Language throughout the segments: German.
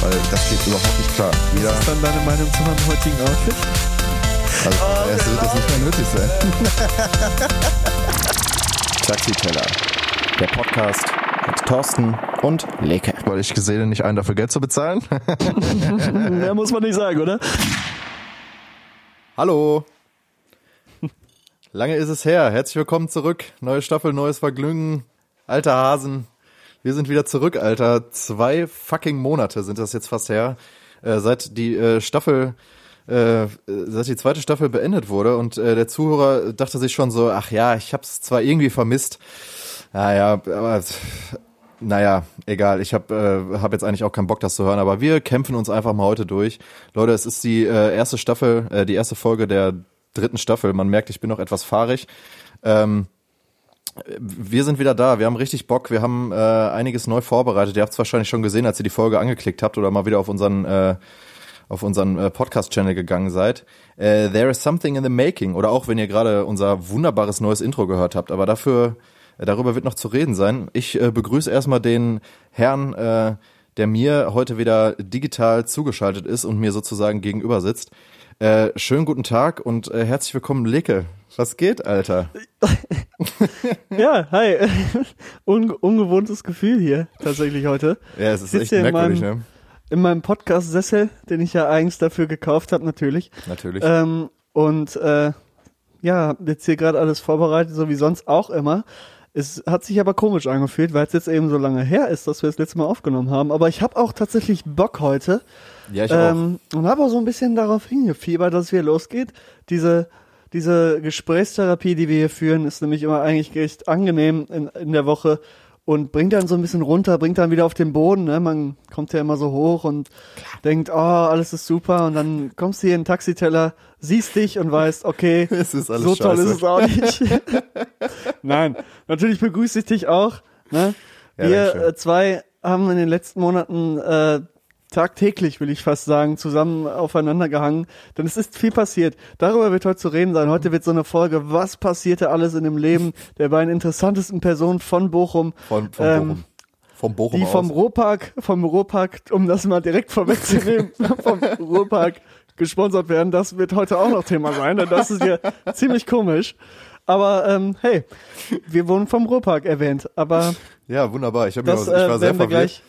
weil das geht überhaupt nicht klar. Jeder, Was ist dann deine Meinung zu meinem heutigen Outfit? Also, oh, erst wird das nicht mehr nötig sein. Taxiteller, der Podcast mit Thorsten und Leke. Weil ich gesehen nicht einen dafür Geld zu bezahlen. Mehr muss man nicht sagen, oder? Hallo. Lange ist es her. Herzlich willkommen zurück. Neue Staffel, neues Vergnügen. Alter Hasen. Wir sind wieder zurück, Alter. Zwei fucking Monate sind das jetzt fast her. Äh, seit die äh, Staffel äh, seit die zweite Staffel beendet wurde und äh, der Zuhörer dachte sich schon so, ach ja, ich hab's zwar irgendwie vermisst, naja, aber naja, egal. Ich habe äh, hab jetzt eigentlich auch keinen Bock, das zu hören, aber wir kämpfen uns einfach mal heute durch. Leute, es ist die äh, erste Staffel, äh, die erste Folge der dritten Staffel. Man merkt, ich bin noch etwas fahrig. Ähm, wir sind wieder da. Wir haben richtig Bock. Wir haben äh, einiges neu vorbereitet. Ihr habt es wahrscheinlich schon gesehen, als ihr die Folge angeklickt habt oder mal wieder auf unseren äh, auf unseren äh, Podcast-Channel gegangen seid. Äh, There is something in the making. Oder auch, wenn ihr gerade unser wunderbares neues Intro gehört habt. Aber dafür Darüber wird noch zu reden sein. Ich äh, begrüße erstmal den Herrn, äh, der mir heute wieder digital zugeschaltet ist und mir sozusagen gegenüber sitzt. Äh, schönen guten Tag und äh, herzlich willkommen, Leke. Was geht, Alter? ja, hi. Un ungewohntes Gefühl hier tatsächlich heute. Ja, es ist echt merkwürdig, meinem, ne? In meinem Podcast-Sessel, den ich ja eigens dafür gekauft habe, natürlich. Natürlich. Ähm, und äh, ja, jetzt hier gerade alles vorbereitet, so wie sonst auch immer. Es hat sich aber komisch angefühlt, weil es jetzt eben so lange her ist, dass wir das letzte Mal aufgenommen haben. Aber ich habe auch tatsächlich Bock heute. Ja, ich ähm, auch. Und habe auch so ein bisschen darauf hingefiebert, dass es hier losgeht. Diese, diese Gesprächstherapie, die wir hier führen, ist nämlich immer eigentlich recht angenehm in, in der Woche und bringt dann so ein bisschen runter, bringt dann wieder auf den Boden. Ne? Man kommt ja immer so hoch und Klar. denkt, oh, alles ist super. Und dann kommst du hier in den Taxiteller, siehst dich und weißt, okay, so toll ist es auch nicht. Nein, natürlich begrüße ich dich auch. Ne? Ja, Wir äh, zwei haben in den letzten Monaten äh, tagtäglich, will ich fast sagen, zusammen aufeinander gehangen. Denn es ist viel passiert. Darüber wird heute zu reden sein. Heute wird so eine Folge, was passierte alles in dem Leben der beiden interessantesten Personen von Bochum. Von, von ähm, Bochum. Vom Bochum die aus. vom Ruhrpark, vom Ruhrpark, um das mal direkt vorwegzunehmen, vom Ruhrpark gesponsert werden. Das wird heute auch noch Thema sein, denn das ist ja ziemlich komisch. Aber ähm, hey, wir wurden vom Ruhrpark erwähnt. Aber ja, wunderbar. Ich, hab auch, ich war äh, sehr verwirrt.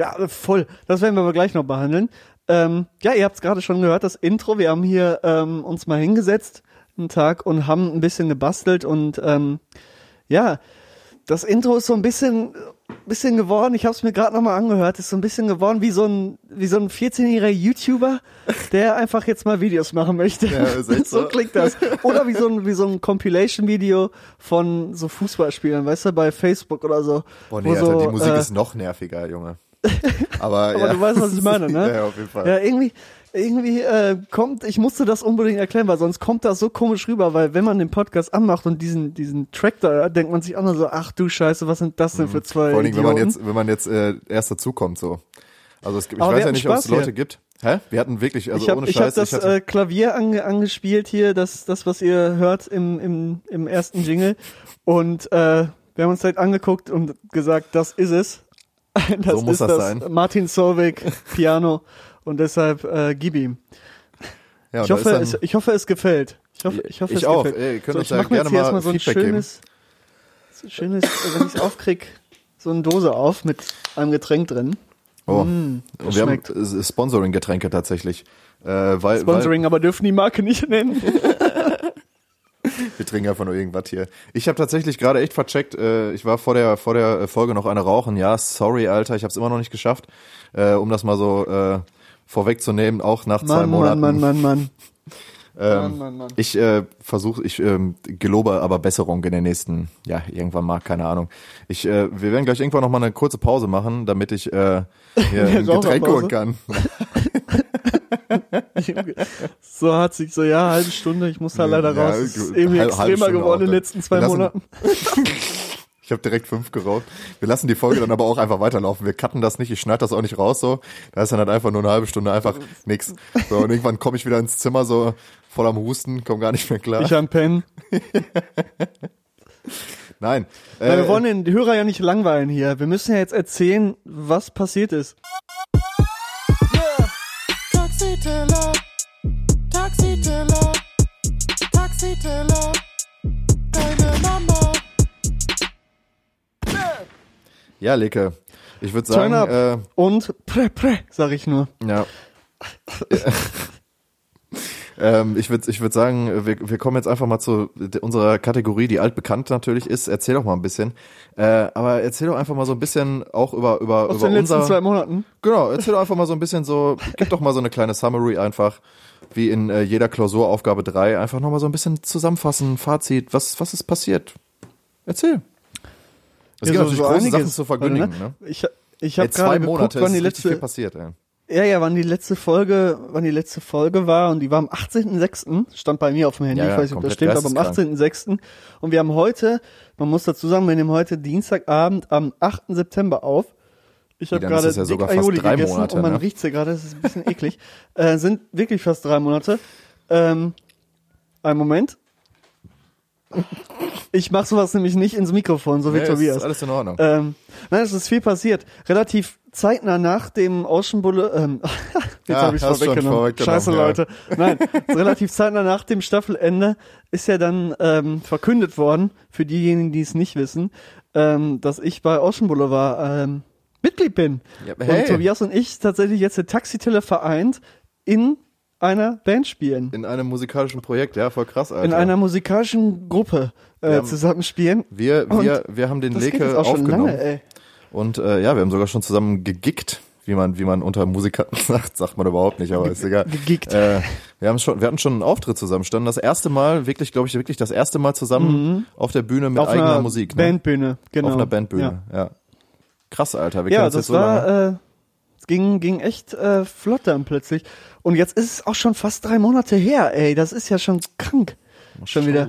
Ja, voll. Das werden wir aber gleich noch behandeln. Ähm, ja, ihr habt es gerade schon gehört, das Intro. Wir haben hier ähm, uns mal hingesetzt einen Tag und haben ein bisschen gebastelt und ähm, ja, das Intro ist so ein bisschen bisschen geworden. Ich habe es mir gerade noch mal angehört. Ist so ein bisschen geworden wie so ein wie so ein 14-jähriger YouTuber, der einfach jetzt mal Videos machen möchte. Ja, so. so klingt das. Oder wie so ein wie so ein Compilation-Video von so Fußballspielern, weißt du, bei Facebook oder so. Boah, nee, Alter, so, die Musik äh, ist noch nerviger, Junge. Aber, Aber ja. du weißt, was ich meine, ne? ja, auf jeden Fall. Ja, irgendwie, irgendwie äh, kommt, ich musste das unbedingt erklären, weil sonst kommt das so komisch rüber, weil wenn man den Podcast anmacht und diesen diesen Track da, denkt man sich auch nur so, ach du Scheiße, was sind das denn für mhm. zwei Vor allem, wenn man jetzt, wenn man jetzt äh, erst dazukommt so. Also es, ich Aber weiß ja nicht, ob es Leute gibt. Hä? Wir hatten wirklich, also ich hab, ohne Scheiß. Ich habe das ich äh, Klavier ange, angespielt hier, das, das, was ihr hört im, im, im ersten Jingle. Und äh, wir haben uns halt angeguckt und gesagt, das ist es. Das so muss das, das sein. Martin Solveig, Piano. Und deshalb äh, gib ihm. Ja, ich, hoffe, es, ich hoffe, es gefällt. Ich hoffe, ich hoffe, ich es auch. gefällt. Ey, könnt so, ich mache mir jetzt hier erstmal so ein schönes, so schönes, wenn ich es aufkrieg, so eine Dose auf mit einem Getränk drin. Oh, mm, wir schmeckt. haben Sponsoring-Getränke tatsächlich. Äh, weil, Sponsoring, weil, aber dürfen die Marke nicht nennen. Wir trinken einfach nur irgendwas hier. Ich habe tatsächlich gerade echt vercheckt. Äh, ich war vor der vor der Folge noch eine rauchen. Ja, sorry, Alter, ich habe es immer noch nicht geschafft. Äh, um das mal so äh, vorwegzunehmen, auch nach Mann, zwei Monaten. Mann, Mann, Mann, Mann. Ähm, Mann, Mann, Mann. Ich äh, versuche, ich ähm, gelobe aber Besserung in den nächsten, ja, irgendwann mal, keine Ahnung. Ich, äh, wir werden gleich irgendwann noch mal eine kurze Pause machen, damit ich äh, mir ein Getränk holen kann. so hat sich so, ja, halbe Stunde, ich muss da leider Ja, raus. Es ist irgendwie extremer geworden in den letzten zwei lassen- Monaten. Ich habe direkt fünf geraucht. Wir lassen die Folge dann aber auch einfach weiterlaufen. Wir cutten das nicht, ich schneide das auch nicht raus so. Da ist dann halt einfach nur eine halbe Stunde einfach nix. So, und irgendwann komme ich wieder ins Zimmer so voll am Husten, komm gar nicht mehr klar. Ich am Pen. Nein. Weil Äh, wir wollen den Hörer ja nicht langweilen hier. Wir müssen ja jetzt erzählen, was passiert ist. Ja, Leke. Ich würde Turn sagen, up. äh, Und prä, prä, sag ich nur. Ja. ähm, ich würde ich würd sagen, wir, wir kommen jetzt einfach mal zu unserer Kategorie, die altbekannt natürlich ist. Erzähl doch mal ein bisschen. Äh, aber erzähl doch einfach mal so ein bisschen auch über, über, Aus über den letzten unser. zwei Monaten. Genau, erzähl doch einfach mal so ein bisschen so, gib doch mal so eine kleine Summary einfach, wie in äh, jeder Klausuraufgabe 3, einfach nochmal so ein bisschen zusammenfassen, Fazit, was, was ist passiert? Erzähl. Es gibt natürlich große Sachen zu verkündigen, Warte, ne? Ich, ich habe gerade geguckt, Monate wann die letzte, passiert, ey. ja, ja, wann die letzte Folge, wann die letzte Folge war und die war am 18.06. stand bei mir auf dem Handy, Ja, ich ja, weiß nicht, ob das stimmt, aber am geisteskrank. 18.06. Und wir haben heute, man muss dazu sagen, wir nehmen heute Dienstagabend am 8. September auf. Ich habe gerade ja dick Aioli gegessen Monate, und man ne? riecht's ja gerade, das ist ein bisschen eklig. Äh, sind wirklich fast drei Monate. Ähm, einen Moment. Ich mache sowas nämlich nicht ins Mikrofon, so wie Nee, Tobias. ist alles in Ordnung. Ähm, nein, es ist viel passiert. Relativ zeitnah nach dem Oceanbulle, ähm, jetzt Ja, habe ich schon vorweggenommen. vorweggenommen, Scheiße, ja. Leute. Nein, relativ zeitnah nach dem Staffelende ist ja dann ähm, verkündet worden, für diejenigen, die es nicht wissen, ähm, dass ich bei Ocean Boulevard ähm, Mitglied bin. Ja, hey. Und Tobias und ich tatsächlich jetzt der Taxiteller vereint in einer Band spielen. In einem musikalischen Projekt, ja, voll krass, Alter. In einer musikalischen Gruppe äh, Wir haben- zusammen spielen. wir, wir, wir haben den Leke aufgenommen. lange. Und äh, ja, wir haben sogar schon zusammen gegickt, wie man, wie man unter Musikern sagt, sagt man überhaupt nicht, aber ist egal. Gegickt. Äh, wir haben schon, wir hatten schon einen Auftritt zusammen, standen das erste Mal, wirklich, glaube ich, wirklich das erste Mal zusammen auf der Bühne mit Mhm. Auf eigener einer Musik. Ne? Bandbühne, genau. Auf einer Bandbühne, Ja. ja. Krass, Alter. Wir Ja, kennen das jetzt so lange. war, äh, es ging, ging echt äh, flott dann plötzlich. Und jetzt ist es auch schon fast drei Monate her, ey. Das ist ja schon krank. Schon wieder.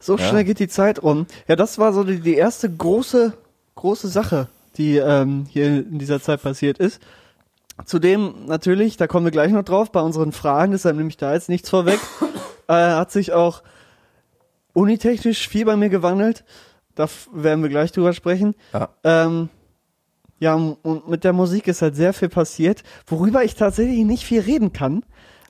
So Ja. schnell geht die Zeit rum. Ja, das war so die, die erste große, große Sache, die ähm, hier in dieser Zeit passiert ist. Zudem natürlich, da kommen wir gleich noch drauf, bei unseren Fragen, deshalb nehme ich da jetzt nichts vorweg, äh, hat sich auch unitechnisch viel bei mir gewandelt. Da werden wir gleich drüber sprechen. Ja. Ähm, ja, und mit der Musik ist halt sehr viel passiert, worüber ich tatsächlich nicht viel reden kann.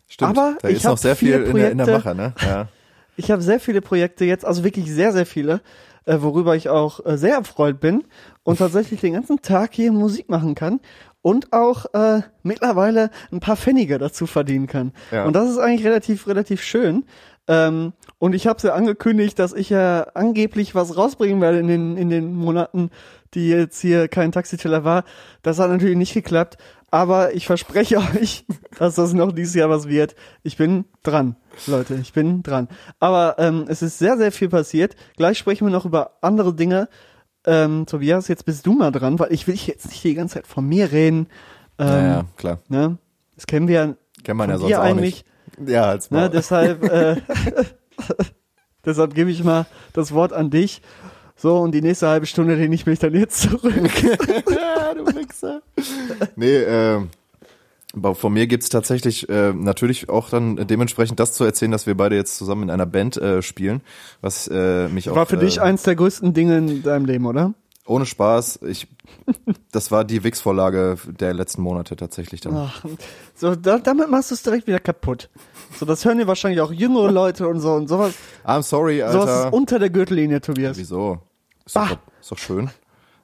Stimmt, aber da ich ist noch sehr viel viele in der, in der Projekte- Mache, ne? Ja. Ich habe sehr viele Projekte jetzt, also wirklich sehr, sehr viele, äh, worüber ich auch äh, sehr erfreut bin und tatsächlich den ganzen Tag hier Musik machen kann und auch äh, mittlerweile ein paar Pfennige dazu verdienen kann. Ja. Und das ist eigentlich relativ, relativ schön. Ähm, und ich habe ja angekündigt, dass ich ja angeblich was rausbringen werde in den, in den Monaten, die jetzt hier kein Taxiteller war. Das hat natürlich nicht geklappt. Aber ich verspreche euch, dass das noch dieses Jahr was wird. Ich bin dran, Leute. Ich bin dran. Aber ähm, es ist sehr, sehr viel passiert. Gleich sprechen wir noch über andere Dinge. Ähm, Tobias, jetzt bist du mal dran, weil ich will jetzt nicht die ganze Zeit von mir reden. Ähm, ja, ja, klar. Ne? Das kennen wir ja Kennt man ja sonst auch eigentlich. nicht. Ja, als Ne, Maul. deshalb, äh, deshalb gebe ich mal das Wort an dich. So, und die nächste halbe Stunde lehne ich mich dann jetzt zurück. du Wichser. Nee, äh, aber von mir gibt's tatsächlich äh, natürlich auch dann dementsprechend das zu erzählen, dass wir beide jetzt zusammen in einer Band äh, spielen, was äh, mich auch War für äh, dich eins der größten Dinge in deinem Leben, oder? ohne Spaß, ich das war die Wix-Vorlage der letzten Monate tatsächlich dann. Ach, so, da, damit machst du es direkt wieder kaputt. So, das hören dir wahrscheinlich auch jüngere Leute und so und sowas. I'm sorry, Alter. Sowas ist unter der Gürtellinie, Tobias. Wieso? Ist doch, ist doch schön.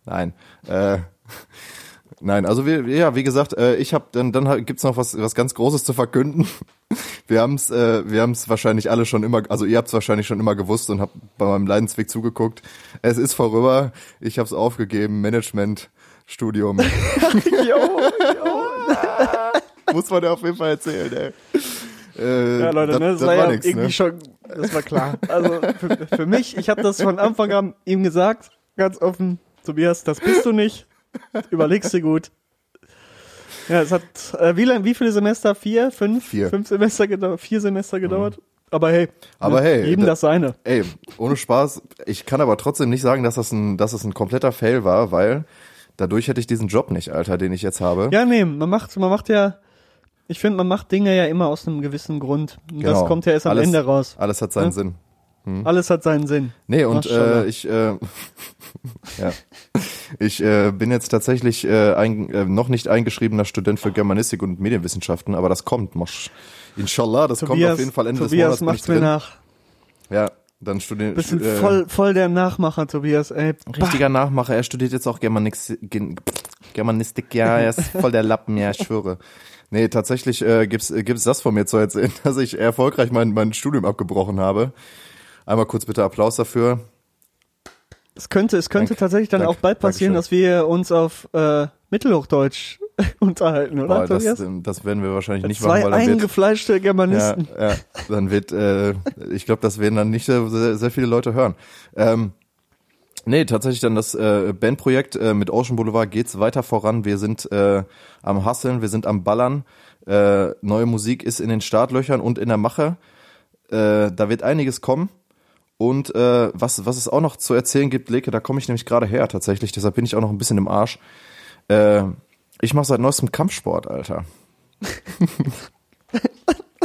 Nein. Äh, nein, also wir, ja, wie gesagt, äh, ich habe dann dann gibt's noch was was ganz Großes zu verkünden. Wir haben's äh, wir haben's wahrscheinlich alle schon immer, also ihr habt's wahrscheinlich schon immer gewusst und habt bei meinem Leidensweg zugeguckt. Es ist vorüber. Ich habe es aufgegeben. Management Studium. Jo, Muss man ja auf jeden Fall erzählen, ey. Äh, Ja, Leute, das, ne, das, das war, war ja nix, irgendwie ne? schon, das war klar. Also für, für mich, ich habe das von Anfang an ihm gesagt, ganz offen, Tobias, das bist du nicht. Überlegst dir gut. Ja, es hat, äh, wie lang, wie viele Semester? Vier, fünf? Vier. Fünf Semester gedauert, vier Semester gedauert. Aber hey. Aber ne, hey, Jedem da- das seine. Ey, ohne Spaß. Ich kann aber trotzdem nicht sagen, dass das ein, dass das ein kompletter Fail war, weil dadurch hätte ich diesen Job nicht, Alter, den ich jetzt habe. Ja, nee, man macht, man macht ja, ich finde, man macht Dinge ja immer aus einem gewissen Grund. Und das Genau. kommt ja erst am Alles- Ende raus. Alles hat seinen Ja. Sinn. Alles hat seinen Sinn. Nee, und äh, ich, äh, ja. ich äh, bin jetzt tatsächlich äh, ein, äh, noch nicht eingeschriebener Student für Germanistik und Medienwissenschaften, aber das kommt, mosch. Inshallah, das kommt auf jeden Fall Ende des Tobias Monats. bin ich macht's mir nach. Ja, dann studieren. Bisschen äh, voll, voll der Nachmacher, Tobias, ey. Richtiger Nachmacher, er studiert jetzt auch Germanistik, Germanistik, ja, er ist voll der Lappen, ja, ich schwöre. Nee, tatsächlich äh, gibt's äh, gibt's das von mir zu erzählen, dass ich erfolgreich mein, mein Studium abgebrochen habe. Einmal kurz bitte Applaus dafür. Es könnte, es könnte Danke, tatsächlich dann danke, auch bald passieren, Dankeschön. dass wir uns auf äh, Mittelhochdeutsch unterhalten, oder, Boah, das, Tobias? ähm, das werden wir wahrscheinlich nicht Zwei machen, weil dann wird, eingefleischte ja, Germanisten. ja, dann wird, äh, ich glaube, das werden dann nicht sehr, sehr, sehr viele Leute hören. Ähm, nee, tatsächlich dann das äh, Bandprojekt äh, mit Ocean Boulevard geht's weiter voran. Wir sind äh, am Hasseln, wir sind am Ballern. Äh, neue Musik ist in den Startlöchern und in der Mache. Äh, da wird einiges kommen. Und äh, was, was es auch noch zu erzählen gibt, Leke, da komme ich nämlich gerade her tatsächlich, deshalb bin ich auch noch ein bisschen im Arsch. Äh, ich mache seit neuestem Kampfsport, Alter.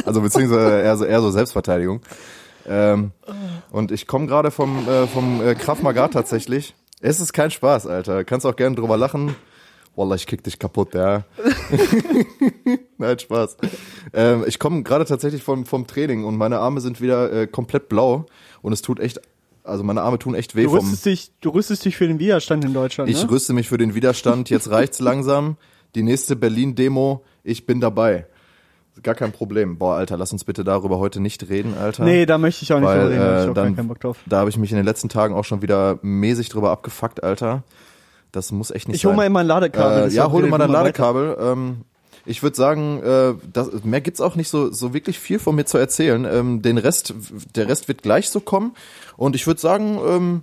also beziehungsweise eher so, eher so Selbstverteidigung. Ähm, und ich komme gerade vom, äh, vom äh, Krav Maga tatsächlich. Es ist kein Spaß, Alter. Kannst auch gerne drüber lachen. Wallah, ich kick dich kaputt, ja. Nein, Spaß. Ähm, ich komme gerade tatsächlich vom, vom Training und meine Arme sind wieder äh, komplett blau und es tut echt, also meine Arme tun echt weh Du vom, rüstest dich, du rüstest dich für den Widerstand in Deutschland, ich ne? rüste mich für den Widerstand. Jetzt reicht's langsam. Die nächste Berlin-Demo, ich bin dabei. Gar kein Problem. Boah, Alter, lass uns bitte darüber heute nicht reden, Alter. Nee, da möchte ich auch nicht Weil, drüber reden, da hab ich äh, auch dann- keinen Bock drauf. Da habe ich mich in den letzten Tagen auch schon wieder mäßig drüber abgefuckt, Alter. Das muss echt nicht Ich sein. hol mal immer ein Ladekabel. Äh, ja, hol dir mal dein Ladekabel. Ähm, ich würde sagen, äh, das, mehr gibt's auch nicht so, so wirklich viel von mir zu erzählen. Ähm, den Rest, der Rest wird gleich so kommen. Und ich würde sagen, ähm,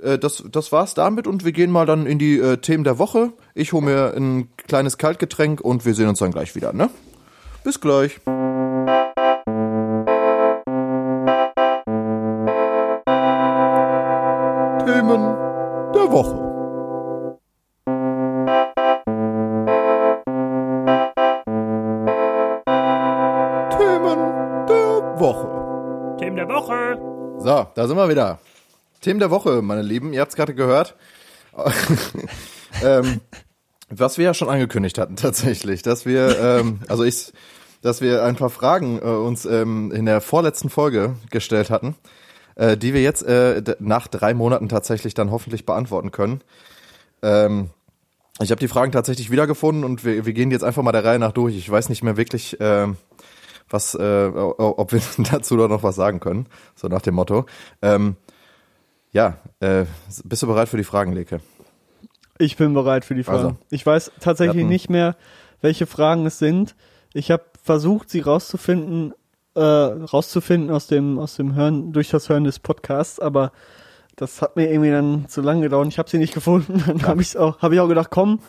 äh, das, das war's damit und wir gehen mal dann in die äh, Themen der Woche. Ich hole mir ein kleines Kaltgetränk und wir sehen uns dann gleich wieder, ne? Bis gleich. Themen der Woche. Themen der Woche. Themen der Woche. So, da sind wir wieder. Themen der Woche, meine Lieben. Ihr habt es gerade gehört. ähm, was wir ja schon angekündigt hatten, tatsächlich, dass wir, ähm, also ich, dass wir ein paar Fragen äh, uns ähm, in der vorletzten Folge gestellt hatten, äh, die wir jetzt äh, nach drei Monaten tatsächlich dann hoffentlich beantworten können. Ähm, ich habe die Fragen tatsächlich wiedergefunden und wir, wir gehen jetzt einfach mal der Reihe nach durch. Ich weiß nicht mehr wirklich, ähm, was, äh, ob wir dazu noch was sagen können, so nach dem Motto. Ähm, ja, äh, bist du bereit für die Fragen, Leke? Ich bin bereit für die Fragen. Also. ich weiß tatsächlich nicht mehr, welche Fragen es sind. Ich habe versucht, sie rauszufinden, äh, rauszufinden aus dem, aus dem Hören, durch das Hören des Podcasts, aber das hat mir irgendwie dann zu lange gedauert. Ich habe sie nicht gefunden. Dann habe ich auch, habe ich auch gedacht, komm,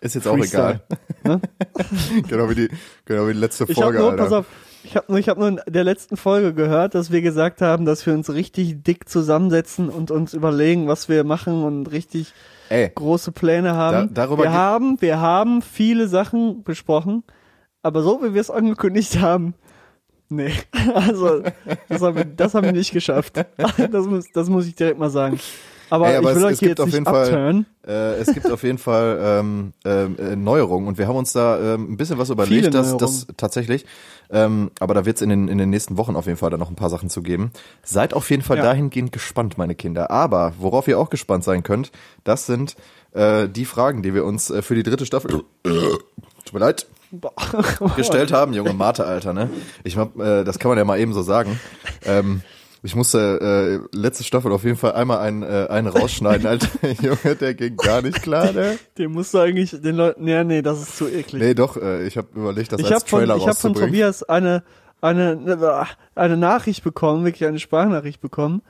Ist jetzt auch Freestyle. egal. Ne? genau, wie die, genau wie die letzte Ich habe Folge, nur, pass auf, ich habe nur, ich habe nur in der letzten Folge gehört, dass wir gesagt haben, dass wir uns richtig dick zusammensetzen und uns überlegen, was wir machen und richtig Ey, große Pläne haben. Da- darüber wir haben, wir haben viele Sachen besprochen, aber so wie wir es angekündigt haben, nee, also das haben wir, das haben wir nicht geschafft. Das muss, das muss ich direkt mal sagen. Aber, Ey, aber ich will es- euch es gibt jetzt auf nicht jeden Fall-. Äh, es gibt auf jeden Fall ähm, ähm, äh, Neuerungen und wir haben uns da ähm, ein bisschen was überlegt, dass das tatsächlich, ähm, aber da wird es in den, in den nächsten Wochen auf jeden Fall dann noch ein paar Sachen zu geben. Seid auf jeden Fall Ja. dahingehend gespannt, meine Kinder. Aber worauf ihr auch gespannt sein könnt, das sind äh, die Fragen, die wir uns äh, für die dritte Staffel, tut mir leid, gestellt haben, junge Mate, Alter, ne? Ich hab, äh, das kann man ja mal eben so sagen. Ähm, ich musste äh, letzte Staffel auf jeden Fall einmal einen, äh, einen rausschneiden, Alter. Junge, der ging gar nicht klar, ne? Den musst du eigentlich den Leuten, nee, nee, das ist zu eklig. Nee, doch, äh, ich habe überlegt, das ich als habe von, Trailer ich hab von. Tobias eine, eine, eine Nachricht bekommen, wirklich eine Sprachnachricht bekommen,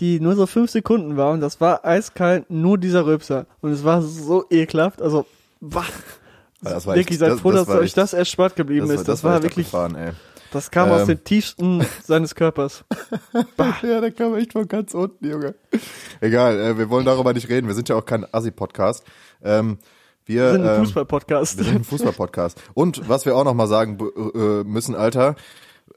die nur so fünf Sekunden war und das war eiskalt nur dieser Röpser. Und es war so ekelhaft, also, wah. Das war Dicky, echt- seid das- froh, das dass war euch echt- das erspart geblieben Das, ist. Das, war echt wirklich, abgefahren, ey. Das kam aus Ähm. den tiefsten seines Körpers. Ja, der kam echt von ganz unten, Junge. Egal, äh, wir wollen darüber nicht reden. Wir sind ja auch kein Assi-Podcast. Ähm, wir, Wir sind ein ähm, Fußball-Podcast. Wir sind ein Fußball-Podcast. Und was wir auch noch mal sagen äh, müssen, Alter,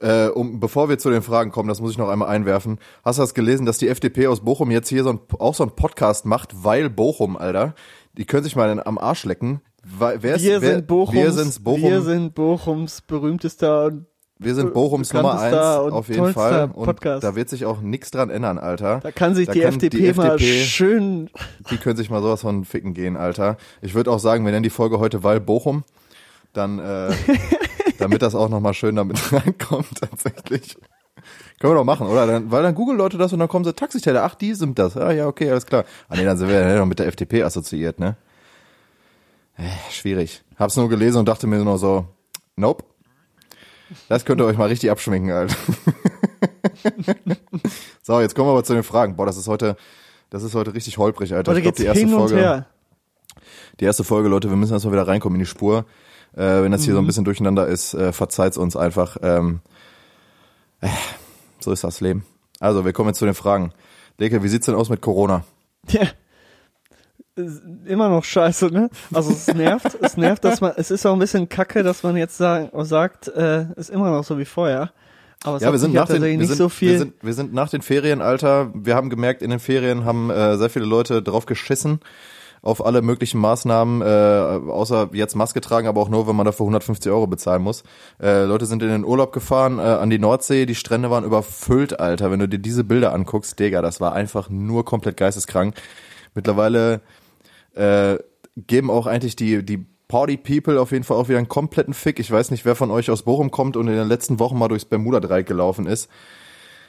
äh, um, bevor wir zu den Fragen kommen, das muss ich noch einmal einwerfen. Hast du das gelesen, dass die FDP aus Bochum jetzt hier so ein, auch so einen Podcast macht, weil Bochum, Alter, die können sich mal am Arsch lecken. Wer ist, Wir sind Bochums, wir, sind's Bochum, wir sind Bochums berühmtester und wir sind Bochums Nummer eins, auf jeden Fall. Und Podcast. da wird sich auch nichts dran ändern, Alter. da kann sich Da die, kann FDP die mal FDP schön Die können sich mal sowas von ficken gehen, Alter. Ich würde auch sagen, wir nennen die Folge heute Weil Bochum. Dann, äh, damit das auch nochmal schön damit reinkommt, tatsächlich. Können wir doch machen, oder? Dann, weil dann googeln Leute das und dann kommen sie, Taxiteller, ach, die sind das. Ah, ja, okay, alles klar. Ah, nee, dann sind wir ja noch mit der FDP assoziiert, ne? Äh, schwierig. Hab's nur gelesen und dachte mir nur so, nope. Das könnt ihr euch mal richtig abschminken, Alter. so, jetzt kommen wir aber zu den Fragen. Boah, das ist heute, das ist heute richtig holprig, Alter. Heute ich glaub, geht's die erste Folge, die erste Folge, Leute, wir müssen erstmal wieder reinkommen in die Spur. Äh, wenn das hier so Mhm. ein bisschen durcheinander ist, äh, verzeiht's uns einfach. Ähm, äh, so ist das Leben. Also, wir kommen jetzt zu den Fragen. Leke, wie sieht's denn aus mit Corona? Ja. Immer noch scheiße, ne? Also es nervt, es nervt, dass man, es ist auch ein bisschen kacke, dass man jetzt sagen, sagt, äh, ist immer noch so wie vorher. Aber es Ja, wir sind nach den, wir nicht sind, so viel. wir sind, wir sind nach den Ferien, Alter. Wir haben gemerkt, in den Ferien haben äh, sehr viele Leute drauf geschissen auf alle möglichen Maßnahmen, äh, außer jetzt Maske tragen, aber auch nur, wenn man dafür 150 Euro bezahlen muss. Äh, Leute sind in den Urlaub gefahren, äh, an die Nordsee, die Strände waren überfüllt, Alter. Wenn du dir diese Bilder anguckst, Digga, das war einfach nur komplett geisteskrank. Mittlerweile äh, geben auch eigentlich die, die Party People auf jeden Fall auch wieder einen kompletten Fick. Ich weiß nicht, wer von euch aus Bochum kommt und in den letzten Wochen mal durchs Bermuda-Dreieck gelaufen ist.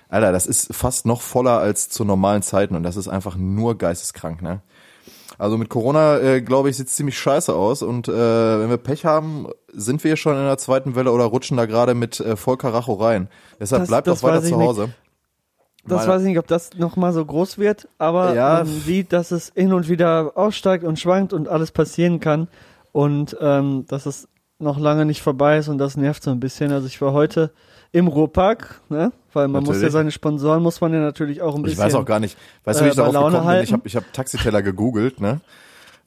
Alter, das ist fast noch voller als zu normalen Zeiten und das ist einfach nur geisteskrank, ne? Also mit Corona, äh, glaube ich, sieht's ziemlich scheiße aus und äh, wenn wir Pech haben, sind wir schon in der zweiten Welle oder rutschen da gerade mit äh, voll Karacho rein. Deshalb Das- bleibt das doch weiter zu nicht. Das weiß ich nicht, ob das noch mal so groß wird, aber Ja. man sieht, dass es hin und wieder aussteigt und schwankt und alles passieren kann und ähm, dass es noch lange nicht vorbei ist und das nervt so ein bisschen. Also ich war heute im Ruhrpark, ne? weil man muss ja Natürlich. seine Sponsoren, muss man ja natürlich auch ein bisschen. Ich weiß auch gar nicht, weißt du, wie äh, ich darauf bei Laune gekommen bin? Ich halten. habe ich hab Taxiteller gegoogelt, ne?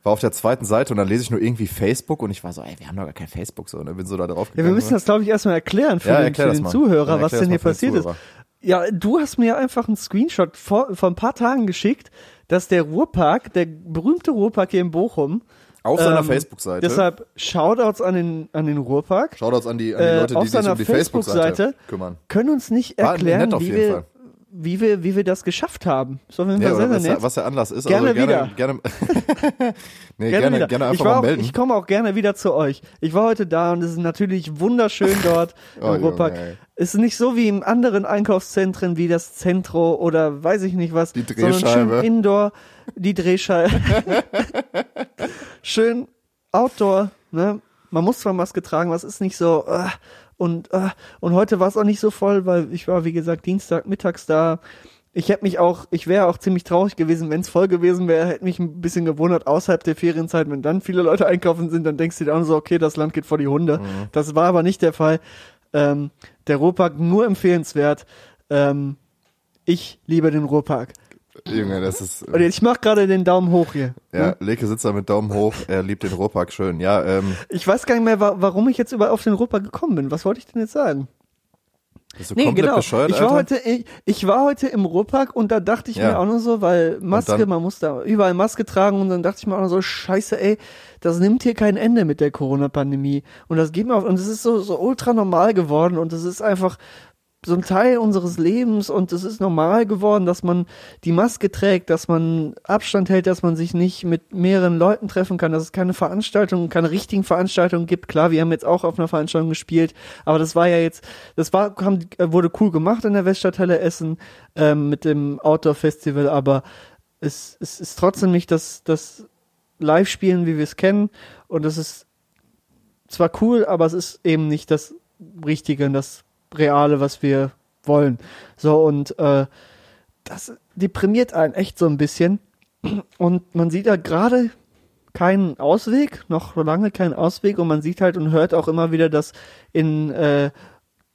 War auf der zweiten Seite und dann lese ich nur irgendwie Facebook und ich war so, ey, wir haben doch gar kein Facebook so, ne? Bin so da drauf Ja, gegangen. wir müssen das, glaube ich, erstmal erklären für Ja, den, erklär für den. Zuhörer, was denn hier passiert ist. Ja, du hast mir einfach einen Screenshot vor, vor ein paar Tagen geschickt, dass der Ruhrpark, der berühmte Ruhrpark hier in Bochum, Auf seiner ähm, Facebook-Seite. Deshalb Shoutouts an den, an den Ruhrpark. Shoutouts an die, an die äh, Leute, auf die sich seiner um die Facebook-Seite Facebook-Seite kümmern. Können uns nicht erklären, wie wir, Fall. Wie wir, wie wir das geschafft haben. So, wenn Ja, wir oder sehr, was, sehr der, nett. was der Anlass ist. Gerne also gerne, wieder. gerne, nee, Gerne gerne, wieder. gerne ich, einfach war mal auch, melden. ich komme auch gerne wieder zu euch. Ich war heute da und es ist natürlich wunderschön dort im Oh, Ruhrpark. Es ist nicht so wie in anderen Einkaufszentren wie das Zentro oder weiß ich nicht was. Die Sondern Drehscheibe. schön Indoor, die Drehscheibe. schön Outdoor, ne? Man muss zwar Maske tragen, was ist nicht so, äh, und, äh, und heute war es auch nicht so voll, weil ich war, wie gesagt, Dienstag mittags da. Ich hätte mich auch, ich wäre auch ziemlich traurig gewesen, wenn es voll gewesen wäre, hätte mich ein bisschen gewundert außerhalb der Ferienzeit, wenn dann viele Leute einkaufen sind, dann denkst du dir auch so, okay, das Land geht vor die Hunde. Das war aber nicht der Fall. Ähm, der Ruhrpark nur empfehlenswert. Ähm, ich liebe den Ruhrpark. Junge, das ist, Und ich mache gerade den Daumen hoch hier. ja, Leke sitzt da mit Daumen hoch, er liebt den Ruhrpark schön. Ja, ähm, Ich weiß gar nicht mehr, wa warum ich jetzt über auf den Ruhrpark gekommen bin. Was wollte ich denn jetzt sagen? bist du komplett genau. bescheuert, ich war Alter? heute, ich, ich war heute im Ruhrpark und da dachte ich Ja. mir auch nur so, weil Maske, dann? man muss da überall Maske tragen und dann dachte ich mir auch nur so, scheiße, ey, das nimmt hier kein Ende mit der Corona-Pandemie. Und das geht mir auf, und es ist so, so ultra normal geworden und es ist einfach so ein Teil unseres Lebens und es ist normal geworden, dass man die Maske trägt, dass man Abstand hält, dass man sich nicht mit mehreren Leuten treffen kann, dass es keine Veranstaltungen, keine richtigen Veranstaltungen gibt. Klar, wir haben jetzt auch auf einer Veranstaltung gespielt, aber das war ja jetzt, das war, äh, wurde cool gemacht in der Weststadthalle Essen ähm, mit dem Outdoor Festival, aber es, es ist trotzdem nicht das, das Live-Spielen, wie wir es kennen und es ist zwar cool, aber es ist eben nicht das Richtige und das Reale, was wir wollen. So, und äh, das deprimiert einen echt so ein bisschen. Und man sieht ja gerade keinen Ausweg, noch lange keinen Ausweg und man sieht halt und hört auch immer wieder, dass in äh,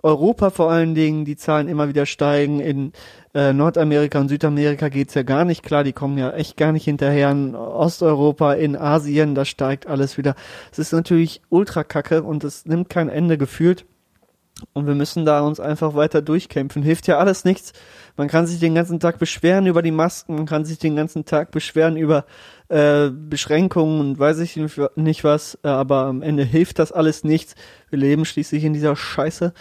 Europa vor allen Dingen die Zahlen immer wieder steigen. In äh, Nordamerika und Südamerika geht's ja gar nicht klar, die kommen ja echt gar nicht hinterher. In Osteuropa, in Asien, da steigt alles wieder. Es ist natürlich ultra kacke und es nimmt kein Ende gefühlt. Und wir müssen da uns einfach weiter durchkämpfen. Hilft ja alles nichts. Man kann sich den ganzen Tag beschweren über die Masken, man kann sich den ganzen Tag beschweren über äh, Beschränkungen und weiß ich nicht, was, äh, aber am Ende hilft das alles nichts. Wir leben schließlich in dieser Scheiße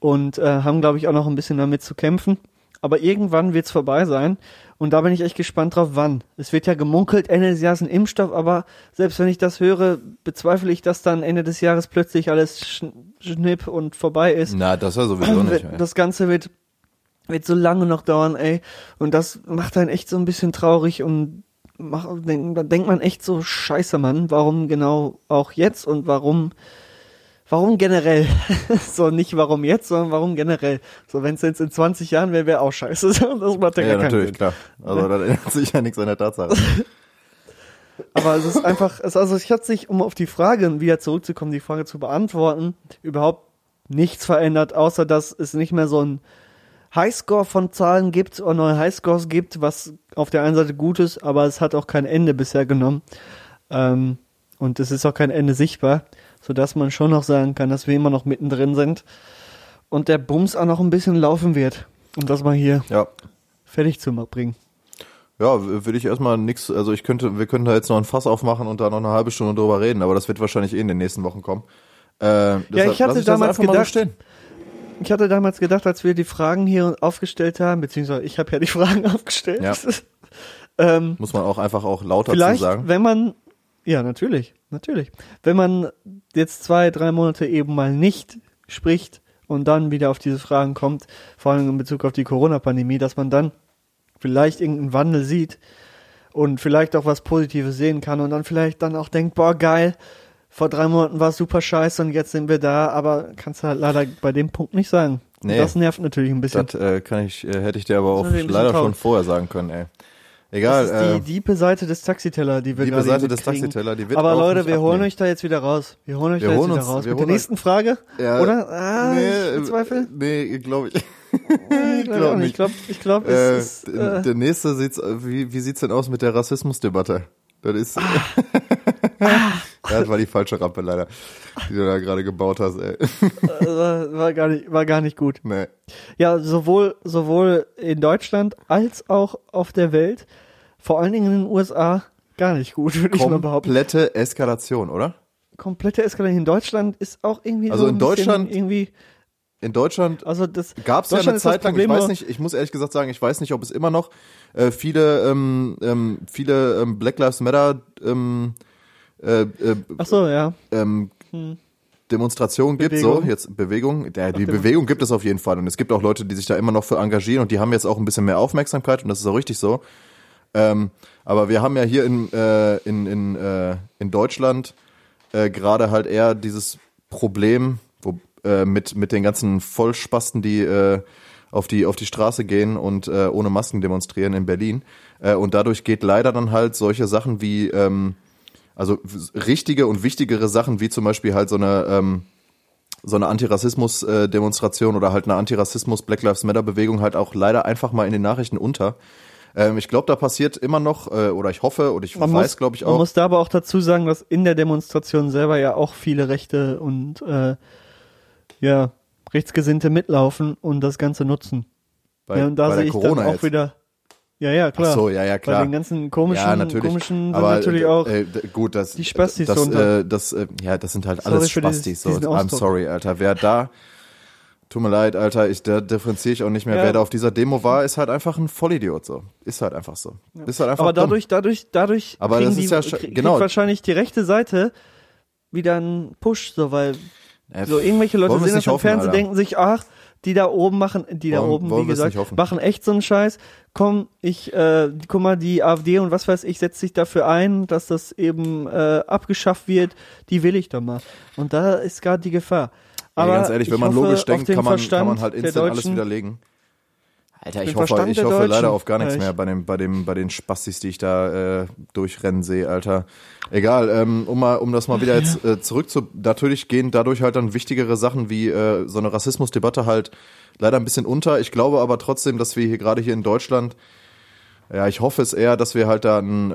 und äh, haben, glaube ich, auch noch ein bisschen damit zu kämpfen. Aber irgendwann wird's vorbei sein und da bin ich echt gespannt drauf, wann. Es wird ja gemunkelt, Ende des Jahres ein Impfstoff, aber selbst wenn ich das höre, bezweifle ich, dass dann Ende des Jahres plötzlich alles schn- schnipp und vorbei ist. Na, das ja sowieso nicht. ey. Das Ganze wird, wird so lange noch dauern, ey. Und das macht einen echt so ein bisschen traurig und macht, da denkt man echt so, scheiße, Mann, warum genau auch jetzt und warum, warum generell? so, nicht warum jetzt, sondern warum generell. So, wenn es jetzt in 20 Jahren wäre, wäre auch scheiße. Das macht ja, Ja, natürlich, Sinn. klar. Also da ändert sich ja nichts an der Tatsache. Aber es ist einfach, es, also es hat sich, um auf die Frage wieder zurückzukommen, die Frage zu beantworten, überhaupt nichts verändert, außer dass es nicht mehr so ein Highscore von Zahlen gibt oder neue Highscores gibt, was auf der einen Seite gut ist, aber es hat auch kein Ende bisher genommen. Ähm, und es ist auch kein Ende sichtbar, sodass man schon noch sagen kann, dass wir immer noch mittendrin sind und der Bums auch noch ein bisschen laufen wird, um das mal hier Ja. fertig zu bringen. Ja, w- will ich erstmal nix, also ich könnte, wir könnten da jetzt noch ein Fass aufmachen und da noch eine halbe Stunde drüber reden, aber das wird wahrscheinlich eh in den nächsten Wochen kommen. Äh, deshalb ich hatte das damals so gedacht- stehen. Ich hatte damals gedacht, als wir die Fragen hier aufgestellt haben, beziehungsweise ich habe ja die Fragen aufgestellt. Ja. ähm, Muss man auch einfach auch lauter zu sagen. wenn man, ja, natürlich, natürlich. Wenn man jetzt zwei, drei Monate eben mal nicht spricht und dann wieder auf diese Fragen kommt, vor allem in Bezug auf die Corona-Pandemie, dass man dann vielleicht irgendeinen Wandel sieht und vielleicht auch was Positives sehen kann und dann vielleicht dann auch denkt, boah, geil, vor drei Monaten war es super scheiße und jetzt sind wir da, aber kannst du halt leider bei dem Punkt nicht sagen. Nee. Das nervt natürlich ein bisschen. Das äh, kann ich, äh, hätte ich dir aber auch leider schon vorher sagen können, ey. Egal, das ist äh, die diepe Seite des Taxiteller, die wir Diepe Seite des. Taxiteller, die wird Aber Leute, wir holen euch da jetzt wieder raus. Wir holen euch Wir da jetzt holen wieder uns- raus. Mit der nächsten Frage, ja, oder? Ah, ich bezweifle. Nee, glaube ich. Ich glaub glaube nicht. Ich glaube, ich glaub, Äh, es ist, der- äh, der nächste sieht's, wie, wie sieht's denn aus mit der Rassismusdebatte? Das ist, Ah. ja, das war die falsche Rampe leider, die du da gerade gebaut hast, ey. war, war gar nicht, war gar nicht gut. Nee. Ja, sowohl, sowohl in Deutschland als auch auf der Welt, vor allen Dingen in den USA, gar nicht gut, würde ich mal behaupten. Komplette Eskalation, oder? Komplette Eskalation in Deutschland ist auch irgendwie Also so ein in Deutschland- irgendwie, In Deutschland also das gab's ja eine Zeit lang, ich weiß nicht, ich muss ehrlich gesagt sagen, ich weiß nicht, ob es immer noch äh, viele, ähm, ähm, viele ähm, Black Lives Matter ähm, äh, äh, Ach so, ja. ähm, Demonstrationen gibt, so Hm. Jetzt Bewegung, ja, die Demo- Bewegung gibt es auf jeden Fall und es gibt auch Leute, die sich da immer noch für engagieren und die haben jetzt auch ein bisschen mehr Aufmerksamkeit und das ist auch richtig so. Ähm, aber wir haben ja hier in äh, in in, äh, in Deutschland äh, gerade halt eher dieses Problem, wo, äh, mit mit den ganzen Vollspasten, die äh, auf die auf die Straße gehen und äh, ohne Masken demonstrieren in Berlin und dadurch geht leider dann halt solche Sachen wie ähm, also richtige und wichtigere Sachen wie zum Beispiel halt so eine ähm, so eine Antirassismus-Demonstration oder halt eine Antirassismus Black Lives Matter Bewegung halt auch leider einfach mal in den Nachrichten unter. Ähm, ich glaube, da passiert immer noch äh, oder ich hoffe oder ich Man weiß, glaube ich Man auch. muss da aber auch dazu sagen, dass in der Demonstration selber ja auch viele Rechte und äh, ja Rechtsgesinnte mitlaufen und das Ganze nutzen. bei, ja, und da sehe ich Corona dann auch jetzt. wieder. Ja, ja, klar. Ach so, ja, ja, klar. Bei den ganzen komischen, ja, natürlich. komischen sind Aber, natürlich äh, auch. Äh, gut, das, die Spastis das, äh, das, äh, ja, das sind halt Sorry alles Spastis. So, I'm sorry, Alter. Wer da, tut mir leid, Alter, ich, da differenziere ich auch nicht mehr. Ja. Wer da auf dieser Demo war, ist halt einfach ein Vollidiot. So, ist halt einfach so. Ist halt einfach aber dumm. dadurch, dadurch, dadurch Aber kriegen das die, ist ja krieg- genau. wahrscheinlich die rechte Seite wieder einen Push, so weil Äh, so irgendwelche Leute sehen das im Fernsehen, denken sich, ach, die da oben machen, die da Wollen- oben, wollen wie gesagt, machen echt so einen Scheiß. Komm, ich, äh, guck mal, die AfD und was weiß ich, setzt sich dafür ein, dass das eben äh, abgeschafft wird. Die will ich doch mal. Und da ist gerade die Gefahr. Ja, Aber ganz ehrlich, wenn man hoffe logisch denkt, den kann man, Verstand kann man halt instant alles widerlegen. Alter, ich hoffe, Verstand ich hoffe leider auf gar nichts mehr bei dem, bei dem, bei den Spastis, die ich da äh, durchrennen sehe, Alter. Egal, ähm, um mal, um das mal wieder jetzt äh, zurück zu, natürlich gehen dadurch halt dann wichtigere Sachen wie äh, so eine Rassismusdebatte halt leider ein bisschen unter. Ich glaube aber trotzdem, dass wir hier gerade hier in Deutschland ja, ich hoffe es eher, dass wir halt da einen, äh,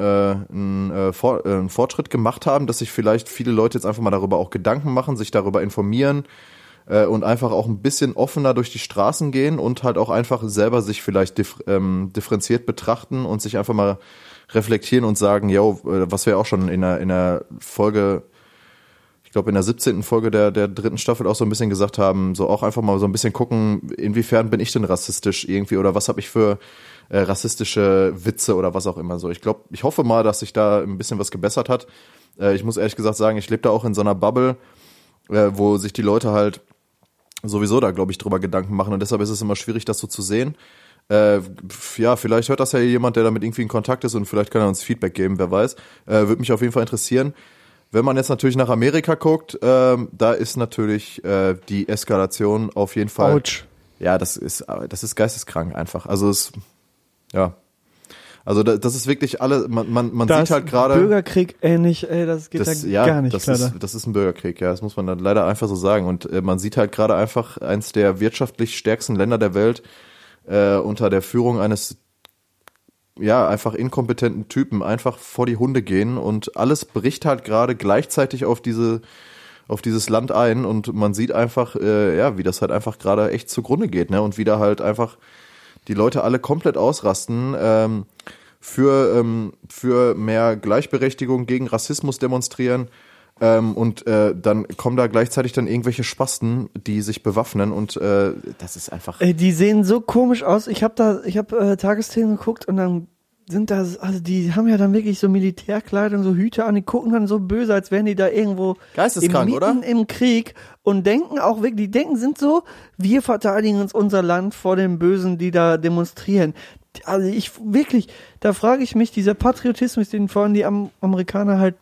einen, äh, äh, einen Fortschritt gemacht haben, dass sich vielleicht viele Leute jetzt einfach mal darüber auch Gedanken machen, sich darüber informieren äh, und einfach auch ein bisschen offener durch die Straßen gehen und halt auch einfach selber sich vielleicht dif ähm, differenziert betrachten und sich einfach mal reflektieren und sagen, yo, äh, was wir auch schon in der, in der Folge ich glaube, in der 17. Folge der, der dritten Staffel auch so ein bisschen gesagt haben, so auch einfach mal so ein bisschen gucken, inwiefern bin ich denn rassistisch irgendwie oder was habe ich für äh, rassistische Witze oder was auch immer so. Ich glaube, ich hoffe mal, dass sich da ein bisschen was gebessert hat. Äh, ich muss ehrlich gesagt sagen, ich lebe da auch in so einer Bubble, äh, wo sich die Leute halt sowieso da, glaube ich, drüber Gedanken machen und deshalb ist es immer schwierig, das so zu sehen. Äh, ja, vielleicht hört das ja jemand, der damit irgendwie in Kontakt ist und vielleicht kann er uns Feedback geben, wer weiß. Äh, Würde mich auf jeden Fall interessieren. Wenn man jetzt natürlich nach Amerika guckt, ähm, da ist natürlich äh, die Eskalation auf jeden Fall. Autsch. Ja, das ist, das ist geisteskrank einfach. Also es, ja. Also da, das ist wirklich alle, man, man, man Da sieht halt gerade. Bürgerkrieg ähnlich, ey, das geht Das, da ja, gar nicht das klar. ist, das ist ein Bürgerkrieg, ja, das muss man dann leider einfach so sagen. Und äh, man sieht halt gerade einfach eins der wirtschaftlich stärksten Länder der Welt äh, unter der Führung eines ja, einfach inkompetenten Typen einfach vor die Hunde gehen und alles bricht halt gerade gleichzeitig auf diese auf dieses Land ein und man sieht einfach, äh, ja, wie das halt einfach gerade echt zugrunde geht, ne? Und wie da halt einfach die Leute alle komplett ausrasten, ähm, für, ähm, für mehr Gleichberechtigung gegen Rassismus demonstrieren. Ähm, und äh, dann kommen da gleichzeitig dann irgendwelche Spasten, die sich bewaffnen und äh, das ist einfach. Ey, die sehen so komisch aus. Ich habe da, ich habe äh, Tagesthemen geguckt und dann sind da, also die haben ja dann wirklich so Militärkleidung, so Hüte an, die gucken dann so böse, als wären die da irgendwo Geisteskrank, im, mitten oder? im Krieg und denken auch wirklich, die denken sind so, wir verteidigen uns unser Land vor den Bösen, die da demonstrieren. Also ich wirklich, da frage ich mich, dieser Patriotismus, den vorhin die Am Amerikaner halt